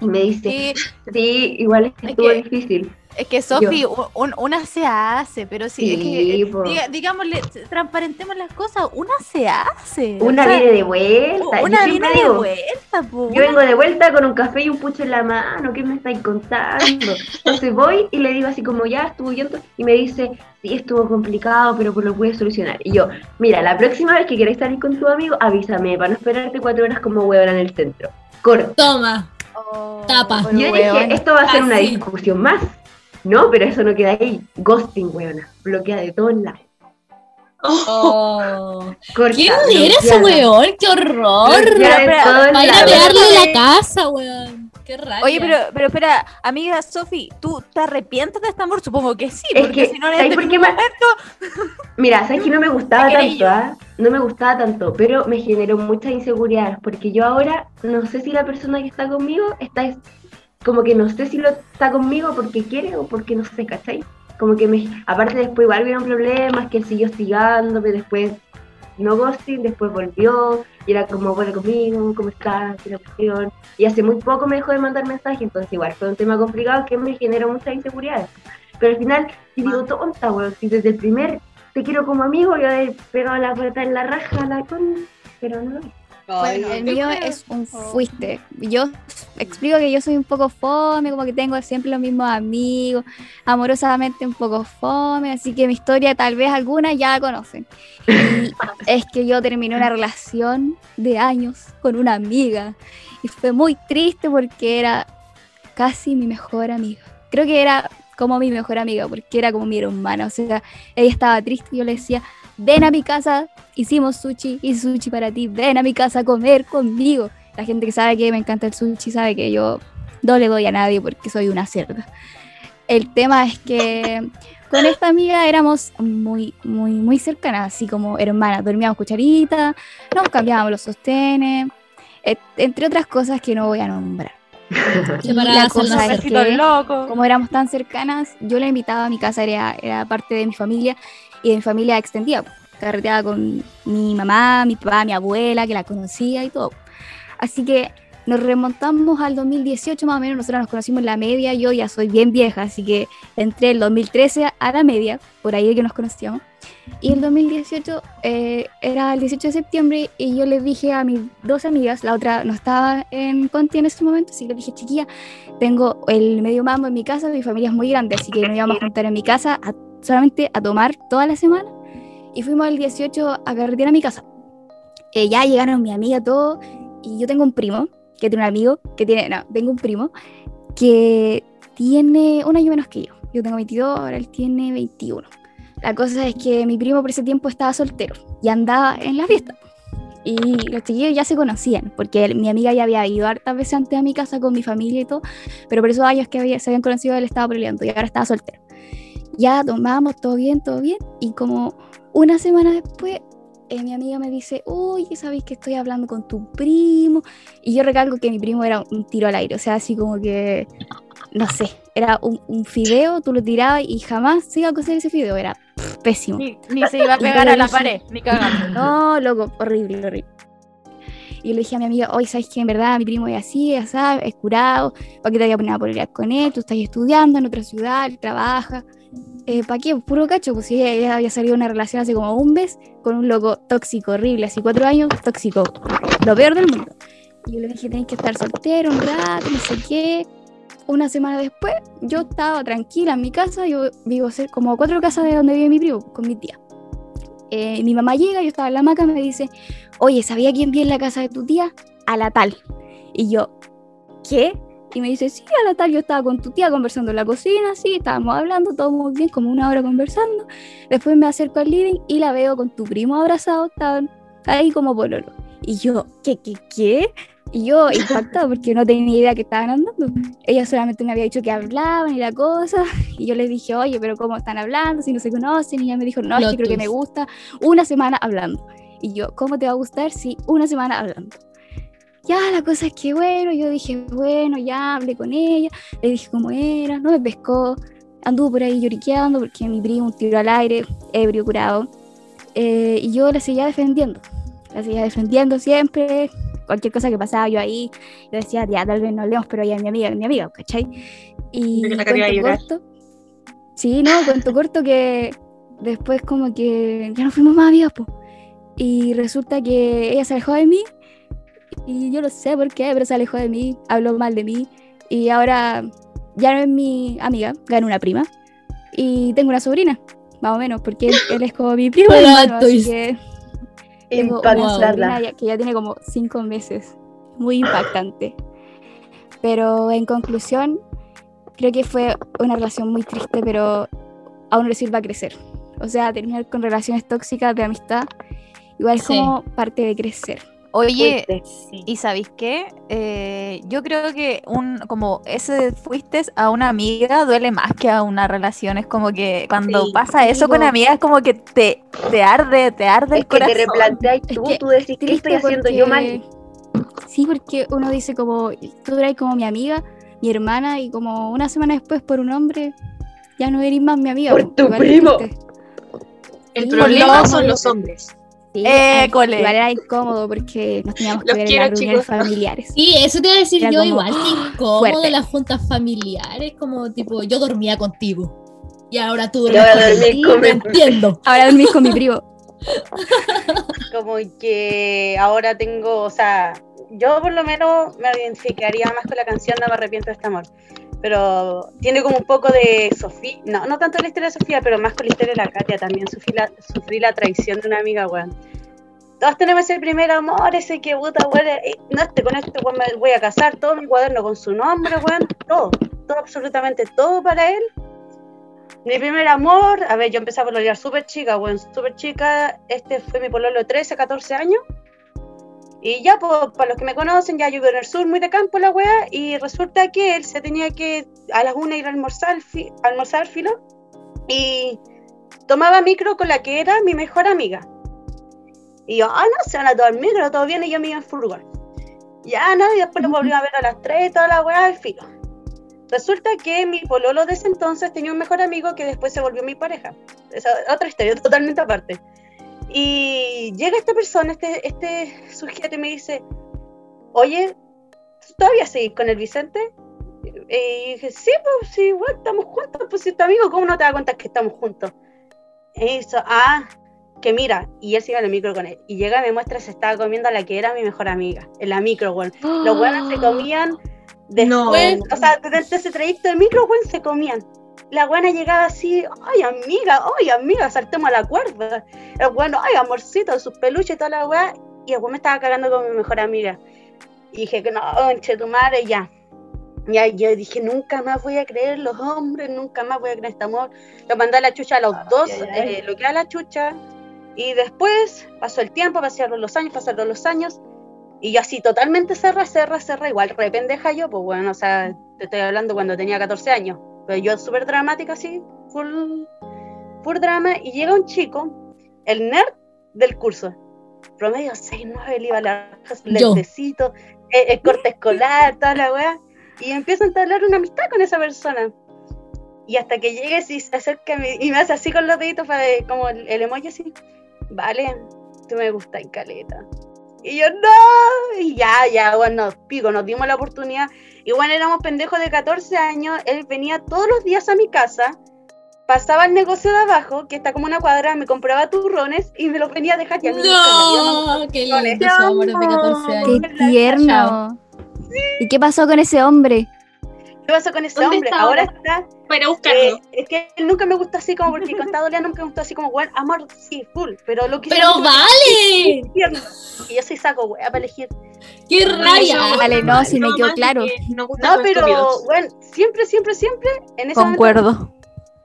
Y me dice, Sí, sí, igual es que Es estuvo que- difícil. Es que Sofi, un- un- una se hace, pero sí, es que, Sí, eh, diga- digámosle, transparentemos las cosas, una se hace. Una o sea, viene de vuelta. yo Una viene de digo, vuelta, po, Yo vengo de vuelta con un café y un pucho en la mano, ¿qué me estáis contando? Entonces voy y le digo así como ya estuvo llanto y me dice, sí, estuvo complicado, pero pues lo pude solucionar. Y yo, mira, la próxima vez que queráis salir con tu amigo, avísame para no esperarte cuatro horas como huevona en el centro. Corto. Toma. Oh, Tapa. Yo dije, esto va a ser una discusión más. No, pero eso no queda ahí. Ghosting, huevona. Bloquea de todos lados. Oh. Corta, ¿Quién era ese weón? ¡Qué horror! Bloqueada de Pero- todos Va a ir a lados. pegarle la casa, weón. Qué rabia. Oye, pero, pero espera, amiga Sofi, ¿tú te arrepientes de este amor? Supongo que sí, Es porque que, si no ¿sabes este por qué me-. Mira, sabes que no me gustaba tanto, ¿ah? No me gustaba tanto, pero me generó muchas inseguridades, porque yo ahora no sé si la persona que está conmigo está es- como que no sé si lo está conmigo porque quiere o porque no sé, ¿cachai? Como que me, aparte después igual hubieron problemas, que él siguió hostigándome, después no ghosting, después volvió, y era como, bueno, conmigo, ¿cómo estás? ¿Qué la cuestión? Y hace muy poco me dejó de mandar mensajes, entonces igual fue un tema complicado que me generó muchas inseguridades. Pero al final, y digo, tonta, weón, si desde el primer te quiero como amigo, yo haber pegado la puerta en la raja, la con... pero no lo hice. Bueno, el mío es un fuiste. Yo explico que yo soy un poco fome, como que tengo siempre los mismos amigos, amorosamente un poco fome, así que mi historia tal vez algunas ya la conocen. Y es que yo terminé una relación de años con una amiga y fue muy triste porque era casi mi mejor amiga. Creo que era como mi mejor amiga porque era como mi hermana, o sea, ella estaba triste y yo le decía, ven a mi casa, hicimos sushi, hice sushi para ti, ven a mi casa a comer conmigo. La gente que sabe que me encanta el sushi sabe que yo no le doy a nadie porque soy una cerda. El tema es que con esta amiga éramos muy, muy, muy cercanas, así como hermanas. Dormíamos cucharita, nos cambiábamos los sostenes, et- entre otras cosas que no voy a nombrar. Y la cosa es que, locos. como éramos tan cercanas, yo la invitaba a mi casa, era, era parte de mi familia y de mi familia extendida. Carreteaba con mi mamá, mi papá, mi abuela, que la conocía y todo. Así que nos remontamos al 2018 más o menos, nosotros nos conocimos en la media, yo ya soy bien vieja, así que entré el 2013 a la media, por ahí que nos conocíamos. Y el 2018 eh, era el 18 de septiembre y yo les dije a mis dos amigas, la otra no estaba en Conti en ese momento, así que le dije, chiquilla, tengo el medio mambo en mi casa, mi familia es muy grande, así que nos íbamos a juntar en mi casa a- solamente a tomar toda la semana. Y fuimos el 18 a carretera a mi casa. Eh, ya llegaron mi amiga, todo, y yo tengo un primo, que tiene un amigo, que tiene, no, tengo un primo, que tiene un año menos que yo. Yo tengo 22, ahora él tiene 21. La cosa es que mi primo por ese tiempo estaba soltero y andaba en la fiesta. Y los chiquillos ya se conocían, porque él- mi amiga ya había ido hartas veces antes a mi casa con mi familia y todo, pero por esos años que había, se habían conocido él estaba peleando y ahora estaba soltero. Ya tomábamos todo bien, todo bien, y como una semana después, eh, mi amiga me dice, oye, ¿sabéis que estoy hablando con tu primo? Y yo recalco que mi primo era un tiro al aire, o sea, así como que, no sé, era un, un fideo, tú lo tirabas y jamás se iba a cocer ese fideo, era pff, pésimo. Ni, ni se iba a pegar a la dije, pared, ni cagando. No, loco, horrible, horrible. Y le dije a mi amiga, oye, ¿sabes que en verdad mi primo es así, es así, es curado? ¿Para qué te voy a poner a pelear con él? Tú estás estudiando en otra ciudad, él trabaja. Eh, ¿Para qué? Puro cacho, pues ella, ella había salido una relación hace como un mes con un loco tóxico, horrible, así cuatro años, tóxico, lo peor del mundo. Y yo le dije, tenés que estar soltero un rato, no sé qué. Una semana después, yo estaba tranquila en mi casa, yo vivo como cuatro casas de donde vive mi primo, con mi tía. Eh, mi mamá llega, yo estaba en la hamaca, me dice, oye, ¿sabía quién vive en la casa de tu tía? A la tal. Y yo, ¿qué? Y me dice, sí, a la tal, yo estaba con tu tía conversando en la cocina, sí, estábamos hablando, todo muy bien, como una hora conversando. Después me acerco al living y la veo con tu primo abrazado, estaban ahí como pololo. Y yo, ¿qué, qué, qué? Y yo impactada porque no tenía idea que estaban andando. Ella solamente me había dicho que hablaban y la cosa. Y yo les dije, oye, pero ¿cómo están hablando? Si no se conocen. Y ella me dijo, no, es que creo que me gusta una semana hablando. Y yo, ¿cómo te va a gustar si una semana hablando? Ya, la cosa es que bueno, yo dije, bueno, ya hablé con ella, le dije cómo era, no me pescó, anduvo por ahí lloriqueando porque mi primo un tiro al aire, ebrio, curado. Eh, y yo la seguía defendiendo, la seguía defendiendo siempre, cualquier cosa que pasaba yo ahí, yo decía, ya, tal vez no hablemos, pero ella es mi amiga, es mi amiga, ¿cachai? Y cuento corto, sí, no, cuento corto que después como que ya no fuimos más amigas, po. Y resulta que ella se alejó de mí y yo no sé por qué, pero se alejó de mí, habló mal de mí y ahora ya no es mi amiga, ganó una prima y tengo una sobrina, más o menos, porque él, él es como mi primo hermano, así que tengo una sobrina ya- que ya tiene como cinco meses, muy impactante. Pero en conclusión, creo que fue una relación muy triste, pero aún le sirve a crecer. O sea, terminar con relaciones tóxicas de amistad, igual es Sí. como parte de crecer. Oye, Fuiste. ¿y sabéis qué? Eh, yo creo que un como ese fuiste a una amiga duele más que a una relación. Es como que cuando Sí. pasa eso con amigas, como que te, te arde, te arde Es el que te corazón. replanteas Es tú, que tú decís, ¿qué estoy haciendo yo mal? Sí, porque uno dice como, tú eras como mi amiga, mi hermana, y como una semana después por un hombre, ya no eres más mi amiga. Por po. tu es primo. El Sí, problema no, son los hombres. Sí, Eh. Igual era incómodo porque nos teníamos que Los ver en las reuniones chicos. familiares. Sí, eso te iba a decir Era yo como, igual, incómodo fuerte. las juntas familiares, como tipo, yo dormía contigo. Y ahora tú a conmigo. con entiendo. Ahora dormís con mi primo. como que ahora tengo, o sea, yo por lo menos me identificaría más con la canción No me arrepiento de este amor. Pero tiene como un poco de Sofía, no, no tanto la historia de Sofía, pero más con la historia de la Katia también. Sufrí la, sufrí la traición de una amiga, weón. Todos tenemos ese primer amor, ese que puta, weón, eh, no, este, con este weón me voy a casar, todo mi cuaderno con su nombre, weón, todo, todo, absolutamente todo para él. Mi primer amor, a ver, yo empecé a pololear súper chica, weón, súper chica. Este fue mi pololo de 13, 14 años. Y ya, pues, para los que me conocen, ya yo vivo en el sur, muy de campo la weá. Y resulta que él se tenía que a las una ir a almorzar, fi- almorzar filo. Y tomaba micro con la que era mi mejor amiga. Y yo, ah, no, se van a tomar micro, todo bien, y yo me iba en furgón. Ya, no, y después lo volví a ver a las 3 y toda la weá al filo. Resulta que mi pololo de ese entonces tenía un mejor amigo que después se volvió mi pareja. Esa otra historia, totalmente aparte. Y llega esta persona, este, este sujeto, y me dice, oye, ¿tú ¿todavía seguís con el Vicente? Y dije, sí, pues sí, igual estamos juntos, pues si es tu amigo, ¿cómo no te das cuenta que estamos juntos? Y hizo, ah, que mira, y él iba en el micro con él. Y llega y me muestra, se estaba comiendo a la que era mi mejor amiga, en la micro, weón. Los buenos se comían después, o sea, durante ese trayecto de micro, weón, se comían. La buena llegaba así, ay amiga, ay amiga, saltemos a la cuerda. El bueno, ay amorcito, sus peluches y toda la weá. Y el weón me estaba cagando con mi mejor amiga. Y dije que no, che tu madre, ya. Ya, yo dije, nunca más voy a creer los hombres, nunca más voy a creer este amor. Lo mandé a la chucha a los dos, ay, ay. eh, lo que a la chucha. Y después pasó el tiempo, pasaron los años, pasaron los años. Y yo así totalmente cerra, cerra, cerra, igual rependeja yo, pues bueno, o sea, te estoy hablando cuando tenía 14 años. Pero yo súper dramática así, full, full drama. Y llega un chico, el nerd del curso. Promedio 6, 9, le iba a lentecito, el, el corte escolar, toda la weá. Y empieza a entablar una amistad con esa persona. Y hasta que llegues y se acerca y me hace así con los deditos, para, como el, el emoji así. Vale, tú me gustas, caleta. Y yo, no, y ya, ya, bueno, pico, nos dimos la oportunidad. Igual éramos pendejos de 14 años, él venía todos los días a mi casa, pasaba al negocio de abajo, que está como una cuadra, me compraba turrones y me los venía a dejar y a mí nunca me dieron No, qué lindo ese su amor de 14 años. Qué tierno. ¿Y qué pasó con ese hombre? ¿Qué pasó con ese ¿Dónde hombre? está Ahora ahora? está. Para eh, buscarlo. es que nunca me gustó así como porque con Dolia nunca me gustó así como, bueno, amor, sí, full. Pero lo que ¡Pero vale! Y yo soy saco, wea, para elegir. ¡Qué raya! Vale, no, si me No, quedó más claro. que No, pero bueno, siempre, siempre, siempre, en ese momento, Concuerdo.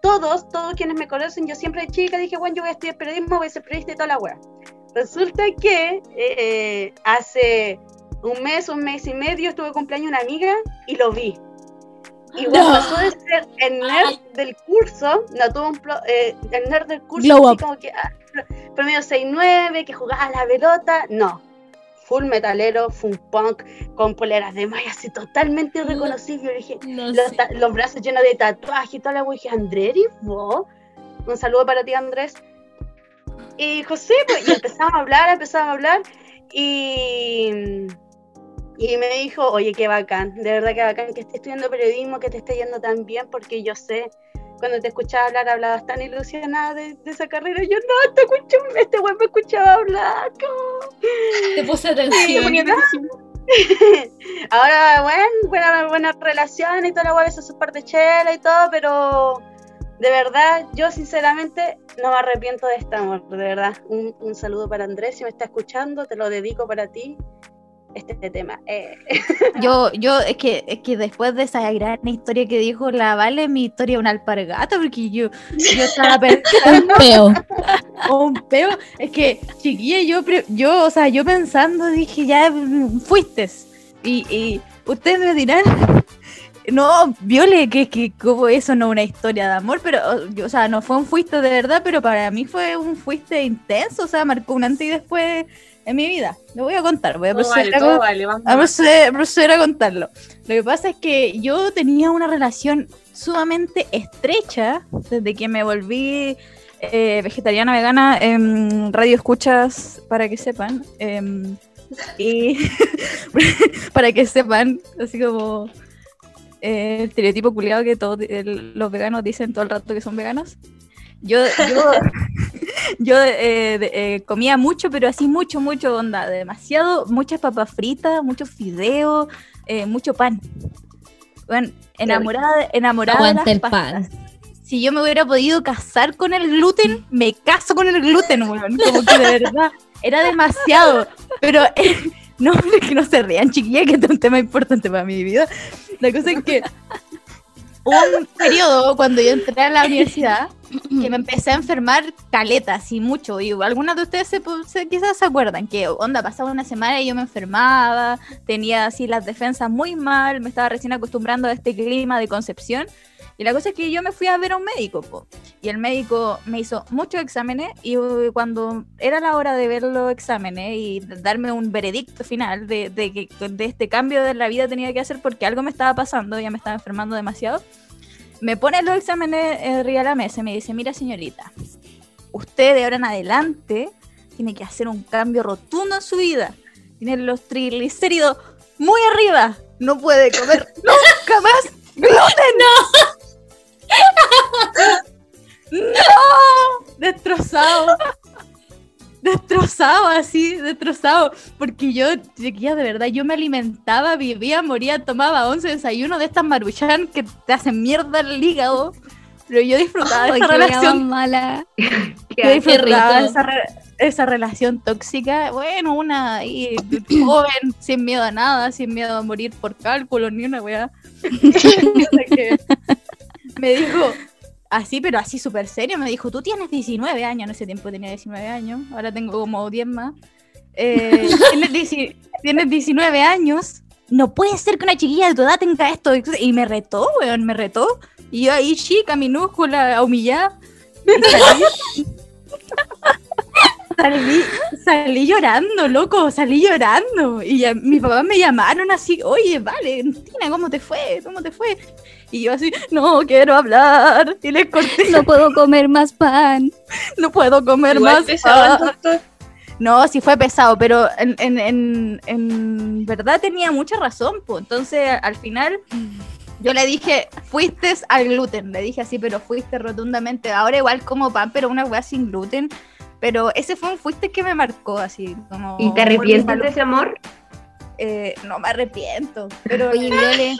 todos, todos quienes me conocen, yo siempre de chica dije, bueno, yo voy a estudiar periodismo, voy a ser periodista y toda la wea. Resulta que eh, hace un mes, un mes y medio, estuve de cumpleaños una amiga y lo vi. Igual No. pasó de ser el nerd del curso, no tuvo un plo- eh, el nerd del curso, Glow así up. como que ah, promedio 6-9, que jugaba a la pelota, no. Full metalero, full punk, con poleras de malla, así totalmente. Yo dije, No los, los brazos llenos de tatuajes y toda la wea. Dije, Andrés, ¿y vos? Un saludo para ti, Andrés. Y José, pues, y empezamos a hablar, empezamos a hablar. Y, y me dijo, oye, qué bacán, de verdad que bacán que estés estudiando periodismo, que te esté yendo tan bien, porque yo sé, cuando te escuchaba hablar, hablabas tan ilusionada de, de esa carrera. Y yo, no, te escucho, este güey me escuchaba hablar. ¿cómo?". Te puse atención. Ahora, bueno, buena, buena relación y toda la weá, su par de chela y todo, pero de verdad, yo sinceramente no me arrepiento de este amor, de verdad. Un, un saludo para Andrés, si me está escuchando, te lo dedico para ti, este, tema. Eh, Yo, yo, es que, es que después de esa gran historia que dijo la Vale, mi historia es una alpargata, porque yo, yo estaba pensando, Peo. un peo, es que, chiquilla, yo, yo, o sea, yo pensando, dije, ya fuiste, y, y ustedes me dirán, no, Viole, que, que como eso no es una historia de amor, pero, o sea, no fue un fuiste de verdad, pero para mí fue un fuiste intenso, o sea, marcó un antes y después en mi vida. Lo voy a contar, voy a proceder vale, a vale, a proceder, proceder a contarlo. Lo que pasa es que yo tenía una relación sumamente estrecha desde que me volví eh, vegetariana vegana en radio escuchas para que sepan em, y para que sepan así como eh, el estereotipo culiado que todos los veganos dicen todo el rato que son veganos yo yo yo eh, de- eh, comía mucho, pero así mucho, mucho, onda, demasiado, muchas papas fritas, muchos fideos, eh, mucho pan. Bueno, enamorada, enamorada de el las pan. pastas. Si yo me hubiera podido casar con el gluten, me caso con el gluten, weón. Como que de verdad, era demasiado. Pero eh, no, es que no se rían, chiquilla, que este es un tema importante para mi vida. La cosa es que hubo un periodo cuando yo entré a la universidad que me empecé a enfermar caletas y mucho. Y algunas de ustedes se, se- quizás se acuerdan que, onda, pasaba una semana y yo me enfermaba, tenía así las defensas muy mal, me estaba recién acostumbrando a este clima de concepción. Y la cosa es que yo me fui a ver a un médico, po. y el médico me hizo muchos exámenes y uh, cuando era la hora de ver los exámenes y darme un veredicto final de, de que de este cambio de la vida tenía que hacer porque algo me estaba pasando, ya me estaba enfermando demasiado, me pone los exámenes eh, arriba de la mesa y me dice, mira señorita, usted de ahora en adelante tiene que hacer un cambio rotundo en su vida. Tiene los triglicéridos muy arriba. No puede comer nunca más gluten. ¡No! ¡No! Destrozado. Destrozado, así, destrozado. Porque yo, chiquilla, de verdad, yo me alimentaba, vivía, moría, tomaba 11 desayunos de estas maruchan que te hacen mierda el hígado. Pero yo disfrutaba de esa relación mala. yo disfrutaba esa, re- esa relación tóxica. Bueno, una ahí, joven, sin miedo a nada, sin miedo a morir por cálculo, ni una weá. Así, pero así súper serio, me dijo, tú tienes 19 años, en ese tiempo tenía 19 años, ahora tengo como 10 más. Eh, tienes, 10 tienes 19 años, no puede ser que una chiquilla de tu edad tenga esto. Y me retó, weón, me retó. Y yo ahí chica, minúscula, humillada. Y salí, salí, salí llorando, loco, salí llorando. Y ya, mis papás me llamaron así, oye, Valentina, ¿cómo te fue? ¿Cómo te fue? Y yo así, no quiero hablar. Y corté, No puedo comer más pan. no puedo comer Igual más. pesado, pan". doctor. No, sí fue pesado, pero en, en, en, en verdad tenía mucha razón, pues. Entonces, al final, yo le dije, fuiste al gluten. Le dije así, pero fuiste rotundamente. Ahora igual como pan, pero una weá sin gluten. Pero ese fue un fuiste que me marcó, así como... ¿Y te arrepientes de ese amor? Eh, no me arrepiento, pero... Oye, Viole,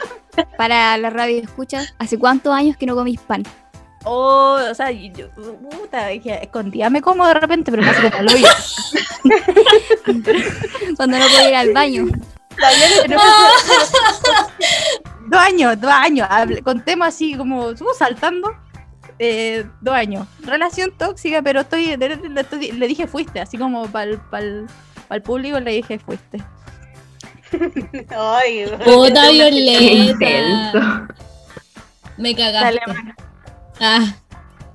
para la radio escucha, ¿hace cuántos años que no comís pan? Oh, o sea, yo, puta, dije, escondía me como de repente, pero no sé cómo lo hice. Cuando no puedo ir al baño. Dos años, dos años. Hablé- Contemos así como, estuvo saltando. eh, dos años. Relación tóxica, pero estoy, le, le- estoy- le dije fuiste, así como para el público le dije fuiste. Ay, Puta Violeta. Me Dale, cagaste. mana. Ah.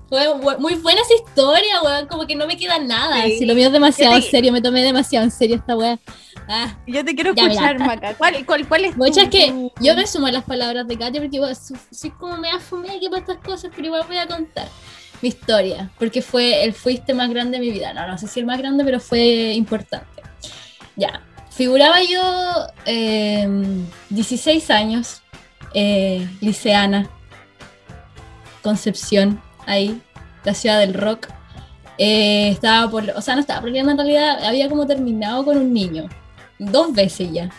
Fue muy buena esa historia, weón. Como que no me queda nada. Sí. Si lo mío es demasiado te- serio, me tomé demasiado en serio esta weá. Ah. Yo te quiero Ya, escuchar, Maca. ¿Cuál, cuál, cuál es Muchas tu- que yo me sumo a las palabras de Katia porque igual soy como me afumé que para estas cosas, pero igual voy a contar mi historia, porque fue el fuiste más grande de mi vida. No, no sé si el más grande, pero fue importante. Ya, figuraba yo eh, 16 años, eh, liceana, Concepción, ahí, la ciudad del rock. Eh, estaba por, o sea, no estaba peleando en realidad, había como terminado con un niño, dos veces ya.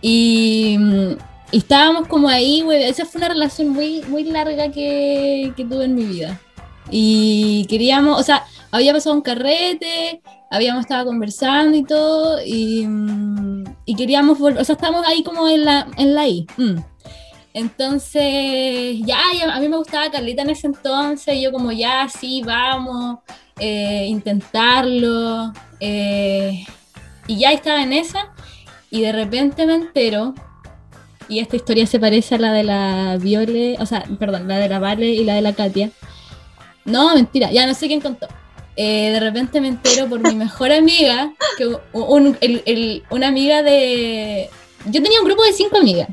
Y, mm, estábamos como ahí. Esa fue una relación muy, muy larga que tuve en mi vida. Y queríamos, o sea, había pasado un carrete, habíamos estado conversando y todo, y, mm, y queríamos volver, o sea, estábamos ahí como en la, en la I. mm. Entonces, ya, a mí me gustaba Carlita en ese entonces, yo como ya, sí, vamos, eh, intentarlo, eh, y ya estaba en esa, y de repente me entero, y esta historia se parece a la de la Viole, o sea, perdón, la de la Vale y la de la Katia. No, mentira, ya no sé quién contó. Eh, de repente me entero por mi mejor amiga, que un- el- una amiga de... Yo tenía un grupo de cinco amigas.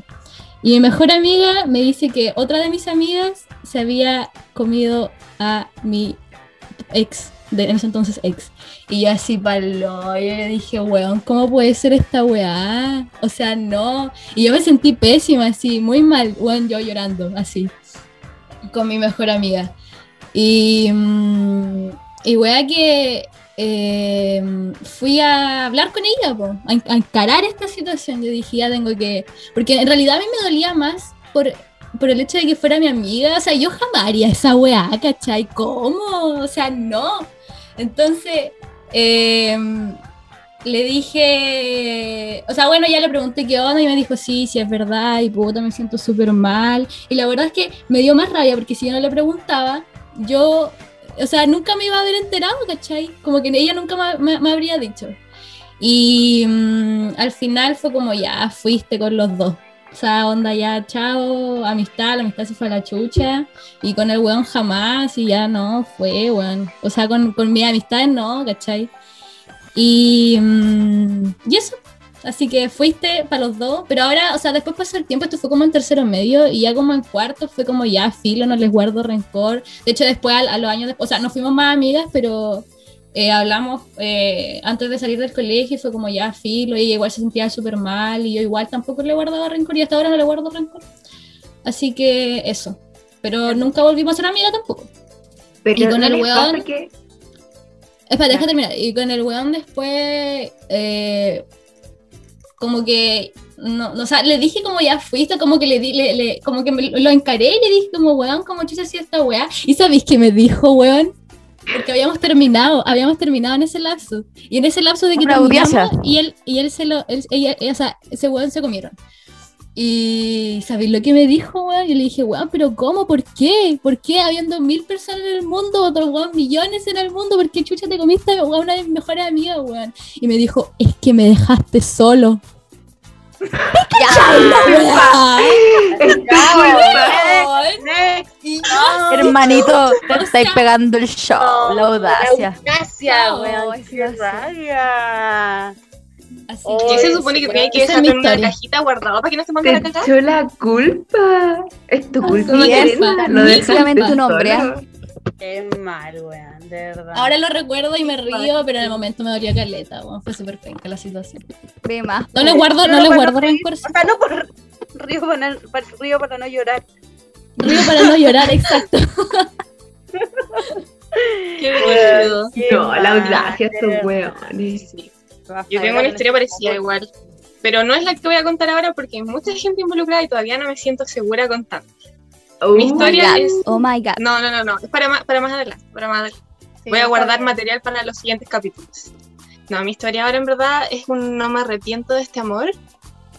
Y mi mejor amiga me dice que otra de mis amigas se había comido a mi ex, de, en ese entonces ex. Y yo así palo, yo le dije, weón, ¿cómo puede ser esta weá? O sea, no. Y yo me sentí pésima, así, muy mal, weón, yo llorando, así, con mi mejor amiga. Y, mm, y weá que eh, fui a hablar con ella, po, a, a encarar esta situación. Yo dije, ya tengo que... Porque en realidad a mí me dolía más por, por el hecho de que fuera mi amiga. O sea, yo jamás haría esa weá, ¿cachai? ¿Cómo? O sea, no. Entonces, eh, le dije, o sea, bueno, ya le pregunté qué onda y me dijo, sí, sí es verdad, y puta, me siento súper mal. Y la verdad es que me dio más rabia porque si yo no le preguntaba, yo, o sea, nunca me iba a haber enterado, ¿cachai? Como que ella nunca me, me- habría dicho. Y mm, al final fue como, ya, fuiste con los dos. O sea, onda ya, chao, amistad, la amistad se fue a la chucha. Y con el weón jamás, y ya no, fue, weón. O sea, con, con mis amistades no, ¿cachai? Y, mm, y eso. Así que fuiste para los dos, pero ahora, o sea, después pasó el tiempo, esto fue como en tercero medio, y ya como en cuarto fue como ya, filo, no les guardo rencor. De hecho, después, a, a los años después, o sea, no fuimos más amigas, pero eh, hablamos eh, antes de salir del colegio, y fue como ya, filo, y ella igual se sentía súper mal, y yo igual tampoco le guardaba rencor, y hasta ahora no le guardo rencor. Así que eso. Pero nunca volvimos a ser amigas tampoco. Pero Y con ¿no el weón- que- Espera, deja terminar. Y con el weón después, eh, como que, no, no, o sea, le dije como ya fuiste, como que le di, le, le- como que me- lo encaré y le dije como, weón, como chucha hacía esta weá. Y sabéis que me dijo, weón, porque habíamos terminado, habíamos terminado en ese lapso. Y en ese lapso de que terminamos, y él, y él se lo, él- ella- o sea, ese weón se comieron. Y ¿sabéis lo que me dijo, weón? Yo le dije, weón, pero ¿cómo? ¿Por qué? ¿Por qué habiendo mil personas en el mundo, otros weón, millones en el mundo? ¿Por qué chucha te comiste a una de mis mejores amigas, weón? Y me dijo, es que me dejaste solo. Hermanito, te estáis pegando el show, la audacia. Gracias, weón. Así Oh, ¿Qué se supone que tenía que es dejarlo en una cajita guardada para que no se mande Te la cagada? echó la culpa. Es tu culpa, Macarena. culpa, Lo mi dejaste culpa. tu nombre, solo. Qué mal, weón. De verdad. Ahora lo recuerdo y me río, pero en el momento me dolía caleta, weón. Fue súper penca la situación. Ve más. No le guardo, no le guardo rencor. O sea, no por río para, para- río para no llorar. Río para no llorar, exacto. Qué. Qué No, la audacia, de estos weones. Sí. Yo tengo una historia parecida igual. Pero no es la que voy a contar ahora porque hay mucha gente involucrada y todavía no me siento segura contando. Oh, Mi historia es. Oh my god. No, no, no, no. Es para más, para más adelante. Para más adelante. Voy a guardar material para los siguientes capítulos. No, mi historia ahora en verdad es un no me arrepiento de este amor.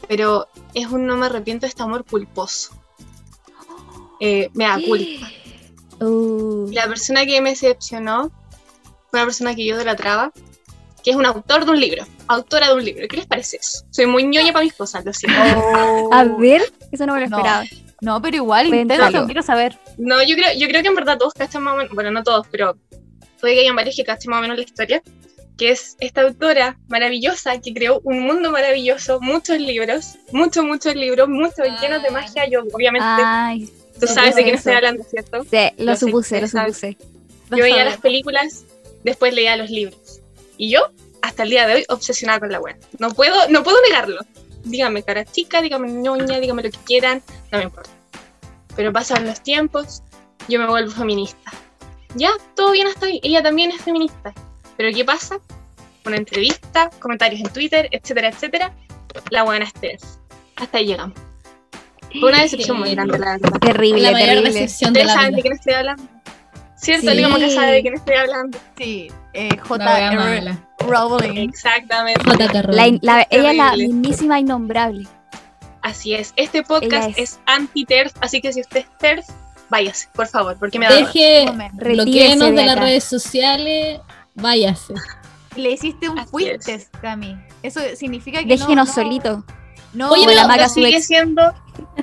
pero es un no me arrepiento de este amor culposo. Eh, me da culpa. Uh, La persona que me decepcionó fue una persona que yo idolatraba, que es un autor de un libro, autora de un libro. ¿Qué les parece eso? Soy muy ñoña para mis cosas, lo siento. a ver, eso no me lo No. esperaba. No, pero igual, intenso, quiero saber. No, yo creo, yo creo que en verdad todos cachan más o menos, bueno, no todos, pero puede que hayan varios que cachen más o menos la historia, que es esta autora maravillosa que creó un mundo maravilloso, muchos libros, muchos, muchos libros, muchos llenos de magia. Yo, obviamente, Ay, tú sabes de quién estoy hablando, ¿cierto? sí, lo supuse, lo supuse. Yo veía las películas, después leía los libros. Y yo, hasta el día de hoy, obsesionada con la web. No puedo, no puedo negarlo. Dígame cara chica, dígame ñoña, dígame lo que quieran, no me importa. Pero pasan los tiempos, yo me vuelvo feminista. Ya, todo bien hasta ahí. Ella también es feminista. Pero ¿qué pasa? Una entrevista, comentarios en Twitter, etcétera, etcétera. La buena es Hasta ahí llegamos. Fue una decepción muy grande, la verdad. Terrible, La mayor terrible. decepción de Ustedes la saben de quién estoy hablando. ¿Cierto? Sí. Como que sabe de quién estoy hablando. Sí, eh, J.R. Rowling. Exactamente. La la- ella es la mismísima innombrable. Así es. Este podcast es. es, anti-TERF, así que si usted es TERF, váyase, por favor, porque me da. Deje, bloqueenos de de las redes sociales, váyase. Le hiciste un fuiste, Cami. Eso significa que Déjenos no, no- solitos. No, Oye, la pero- maga Pero su sigue siendo,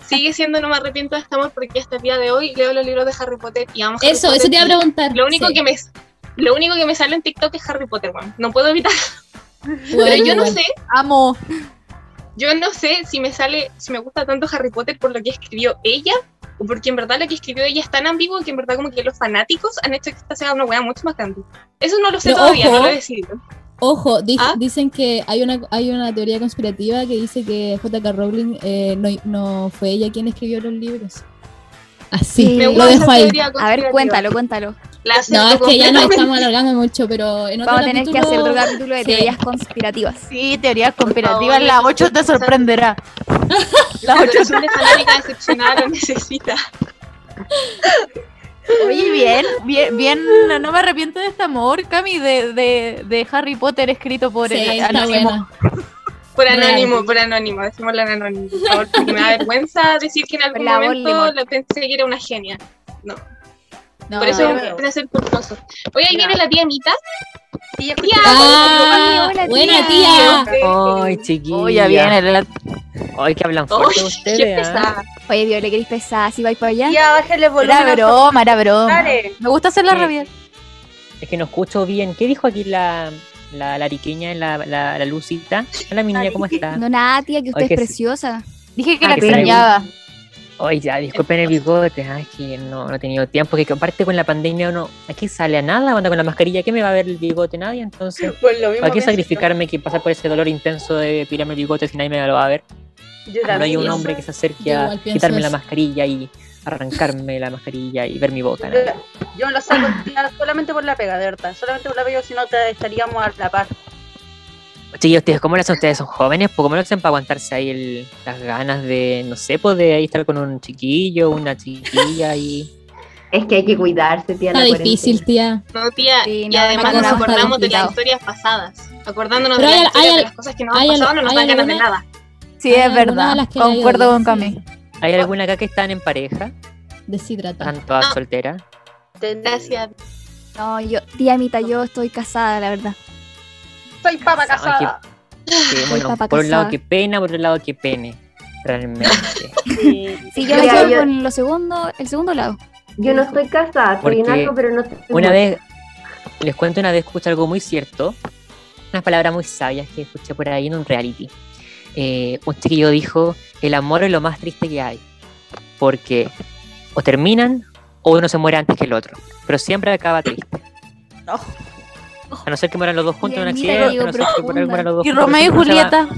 sigue siendo no me arrepiento de este amor porque hasta el día de hoy leo los libros de Harry Potter y amo Harry Eso, Potter eso te iba a preguntar. Lo único Sí. que me lo único que me sale en TikTok es Harry Potter, weón. No puedo evitar. Bueno, Pero yo no sé, amo. yo no sé si me sale, si me gusta tanto Harry Potter por lo que escribió ella o porque en verdad lo que escribió ella es tan ambiguo que en verdad como que los fanáticos han hecho que esta sea una weá mucho más grande. Eso no lo sé Pero todavía, ojo. no lo he decidido. Ojo, di- ¿Ah? dicen que hay una, hay una teoría conspirativa que dice que J.K. Rowling eh, no, no fue ella quien escribió los libros. Así, Sí. Me lo gusta dejo ahí. A ver, cuéntalo, cuéntalo. La No, es que ya nos estamos alargando mucho, pero en otro Vamos a tener que hacer otro capítulo- capítulo de Sí. teorías conspirativas. Sí, teorías conspirativas. La 8 te sorprenderá. La La 8 corazón de fanática decepcionada lo necesita. Oye, bien, bien, bien, no, no me arrepiento de este amor, Cami, de, de, de Harry Potter escrito por Sí, el anónimo. buena. Por Real. anónimo, por anónimo, decimoslo en anónimo, por favor, porque me da vergüenza decir que en algún La momento lo pensé que era una genia. No, No, por eso no, empecé a ser culposo. Oye, ahí viene la tía Mita. Sí, Ah, Hola, buena tía. tía. Ay, chiquilla. Ya viene la- Ay, que hablan fuerte qué ustedes. pesada. Oye, Viole, ¿querés pesada? Si vais para allá. Ya, bájale el volumen. Era broma, era broma. Dale. Me gusta hacerla Sí. rabiar. Es que no escucho bien. ¿Qué dijo aquí la, la, la riqueña, la, la, la Lucita? Hola, mi niña, ¿cómo está? No, nada, tía, que usted Ay, es que sí. preciosa. Dije que Ah, la que extrañaba. Oye, ya, disculpen el bigote. Ay, es que no, no he tenido tiempo. Que aparte con la pandemia uno aquí sale a nada. Anda con la mascarilla. ¿Qué me va a ver el bigote? Nadie. Entonces, Por lo mismo ¿para qué que- sacrificarme que pasar por ese dolor intenso de tirarme el bigote si nadie me lo va a ver? Yo No hay un hombre que se acerque a quitarme la mascarilla y arrancarme la mascarilla y ver mi boca. ¿no? Yo, yo lo saco solamente por la pega, de verdad. Solamente por la pega, si no te estaríamos a la par. Chiquillos, ustedes, ¿cómo lo hacen ustedes? ¿Son jóvenes? ¿Cómo lo hacen para aguantarse ahí el- las ganas de, no sé, pues de ahí estar con un chiquillo, una chiquilla y... Es que hay que cuidarse, tía. Está la difícil, tía. No, tía, Sí, y no, además nos acordamos de las historias pasadas. Acordándonos Pero de, hay- las historias hay- de las cosas que nos han pasado, no nos dan ganas de nada. Sí, es verdad. Concuerdo con Cami. sí. ¿Hay alguna acá que están en pareja? Deshidratada. ¿Están todas No. solteras? Te- Gracias. No, yo, tía Mita, yo estoy casada, la verdad. Soy papa casada. Bueno, papa por un lado que pena, por otro lado que pene. Realmente. Sí. Sí, yo me quedo yo- con lo segundo, el segundo lado. Yo no estoy casada, estoy en algo, pero no estoy Una vez, les cuento, una vez escuché algo muy cierto, unas palabras muy sabias que escuché por ahí en un reality. Eh, un chiquillo dijo, el amor es lo más triste que hay, porque o terminan o uno se muere antes que el otro, pero siempre acaba triste. No. A no ser que mueran los dos juntos en un accidente, digo, a no ser que mueran los dos Y Romeo y Julieta.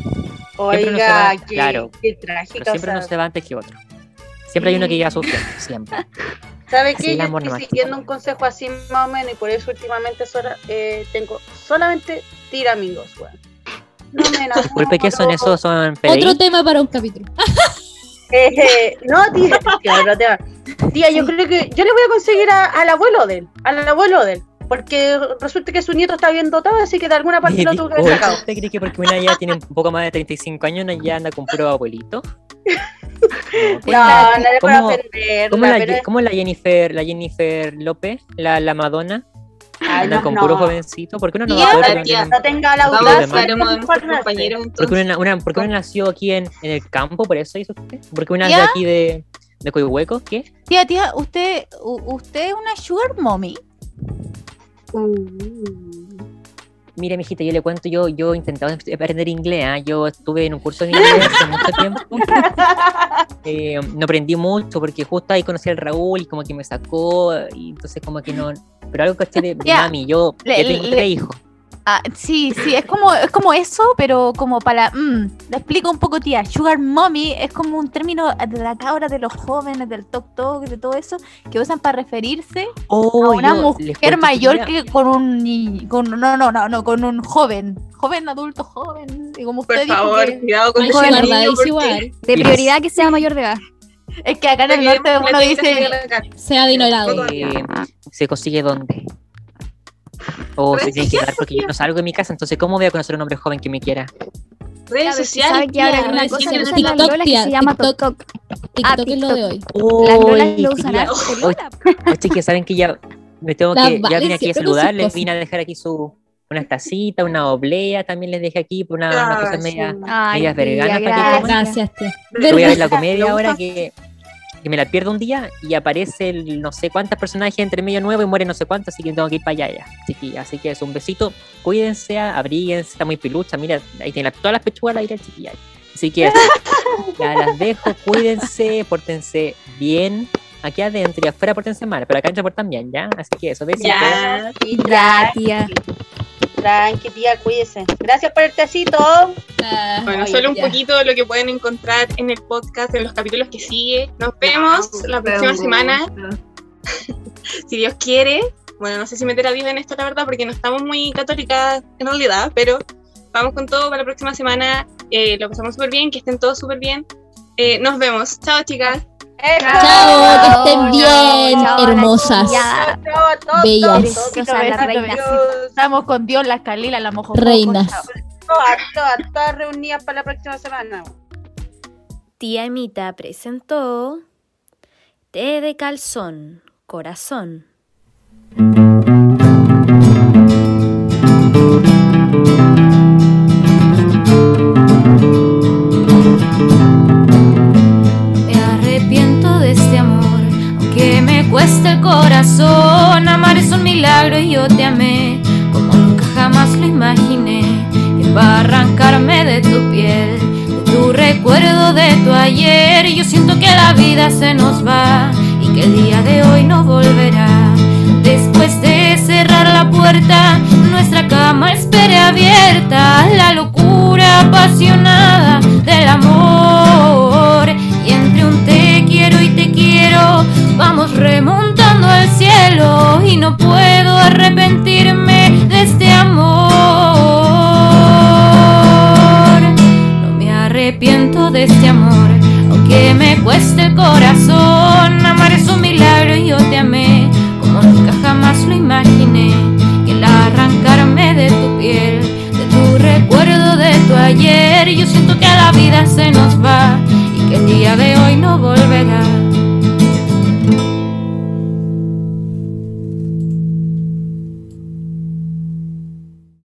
Oiga, qué, claro, qué Pero trágico. siempre o uno se va antes que otro. Siempre hay uno que llega sufriendo, siempre. ¿Sabe qué? Yo estoy nomás. siguiendo un consejo así más o menos y por eso últimamente sola- eh, tengo solamente tira amigos, weón. No me enamoro. Disculpe, ¿qué son esos? ¿Son Otro tema para un capítulo. Eh, no, tía, tía, yo creo que yo le voy a conseguir a- al abuelo de él, al abuelo de él. Porque resulta que su nieto está bien dotado, así que de alguna parte lo tuvo que haber sacado. ¿Usted cree que porque una ya tiene un poco más de 35 años, una ya anda con puro abuelito? No, pues, No, no le puedo ¿Cómo- ofenderla, ¿Cómo la, cómo la Jennifer, la Jennifer López, la, la Madonna, Ay, anda no, con no. puro jovencito? ¿Por qué uno no Tía, va a poder tía, No tenga la audacia Porque una, una, ¿por qué una nació aquí en, en el campo? ¿Por eso hizo usted? ¿Por qué una ¿Ya? de aquí de, de Coihueco? ¿Qué? Tía, tía, usted, u- usted es una sugar mommy. Mire, mijita, yo le cuento, yo, yo he intentado aprender inglés, ¿ah? yo estuve en un curso de inglés hace mucho tiempo. Eh, no aprendí mucho porque justo ahí conocí al Raúl y como que me sacó, y entonces como que no... Pero algo caché de, de Ya, mami, yo le- ya tengo le- tres hijos. Ah, sí, sí, es como, es como eso, pero como para... mm, le explico un poco, tía. Sugar mommy es como un término de la cabra de los jóvenes, del tok tok, de todo eso, que usan para referirse Oh, a una yo mujer mayor que con un ni- con no no no no con un joven joven adulto joven y como usted Por dijo favor, que- cuidado con niño, verdad, es igual. De prioridad que sea mayor de edad. es que acá en el norte uno dice. Sea adinerado. eh, ¿Se consigue dónde? O se tiene que dar porque yo no salgo de mi casa, entonces ¿cómo voy a conocer a un hombre joven que me quiera? Redes sociales. que ahora una cosa que usan las TikTok, lolas que se llama TikTok. TikTok. TikTok es lo de hoy. Las lolas lo usan harto saben que ya me tengo La que, ya vine aquí a pero sus saludar, les cosas. vine a dejar aquí su unas tacitas, una oblea, también les dejé aquí por una, una cosa media, medias tía, veganas para que gracias. coman. Gracias, voy a ver la comedia Me ahora que, que me la pierdo un día y aparece el no sé cuántos personajes entre medio nuevo y muere no sé cuántos, así que tengo que ir para allá ya, chiquilla. Así que es un besito, cuídense, abríguense, está muy pilucha, mira, ahí tiene la- todas las pechugas al aire el chiquilla. Así que ya las dejo, cuídense, pórtense bien. Aquí adentro y afuera pórtense mal, pero acá adentro portan bien, ¿ya? Así que eso, besitos. Ya. Ya, tía. Tranqui, tía, cuídese. Gracias por el tecito. Ah, Bueno, solo un ya. poquito de lo que pueden encontrar en el podcast, en los capítulos que sigue. Nos vemos la próxima semana, si Dios quiere. Bueno, no sé si meter a Dios en esto, la verdad, porque no estamos muy católicas en realidad, pero vamos con todo para la próxima semana. Eh, lo pasamos súper bien, que estén todos súper bien. Eh, nos vemos. Chao, chicas. Eso. Chao, que estén bien, Chao, hermosas. Chao a todos. Bellas. Estamos con Dios la Calila la mojo Reinas. Todas, todas, todas reunidas para la próxima semana. Tía Emita presentó Té de calzón, corazón. Para arrancarme de tu piel, de tu recuerdo de tu ayer. Yo siento que la vida se nos va y que el día de hoy no volverá. Después de cerrar la puerta, nuestra cama espere abierta. La locura apasionada del amor. Y entre un te quiero y te quiero, vamos remontando al cielo. Y no puedo arrepentirme de este amor. Arrepiento de este amor, aunque me cueste el corazón. Amar es un milagro y yo te amé, como nunca jamás lo imaginé. Que el arrancarme de tu piel, de tu recuerdo de tu ayer, yo siento que la vida se nos va y que el día de hoy no volverá.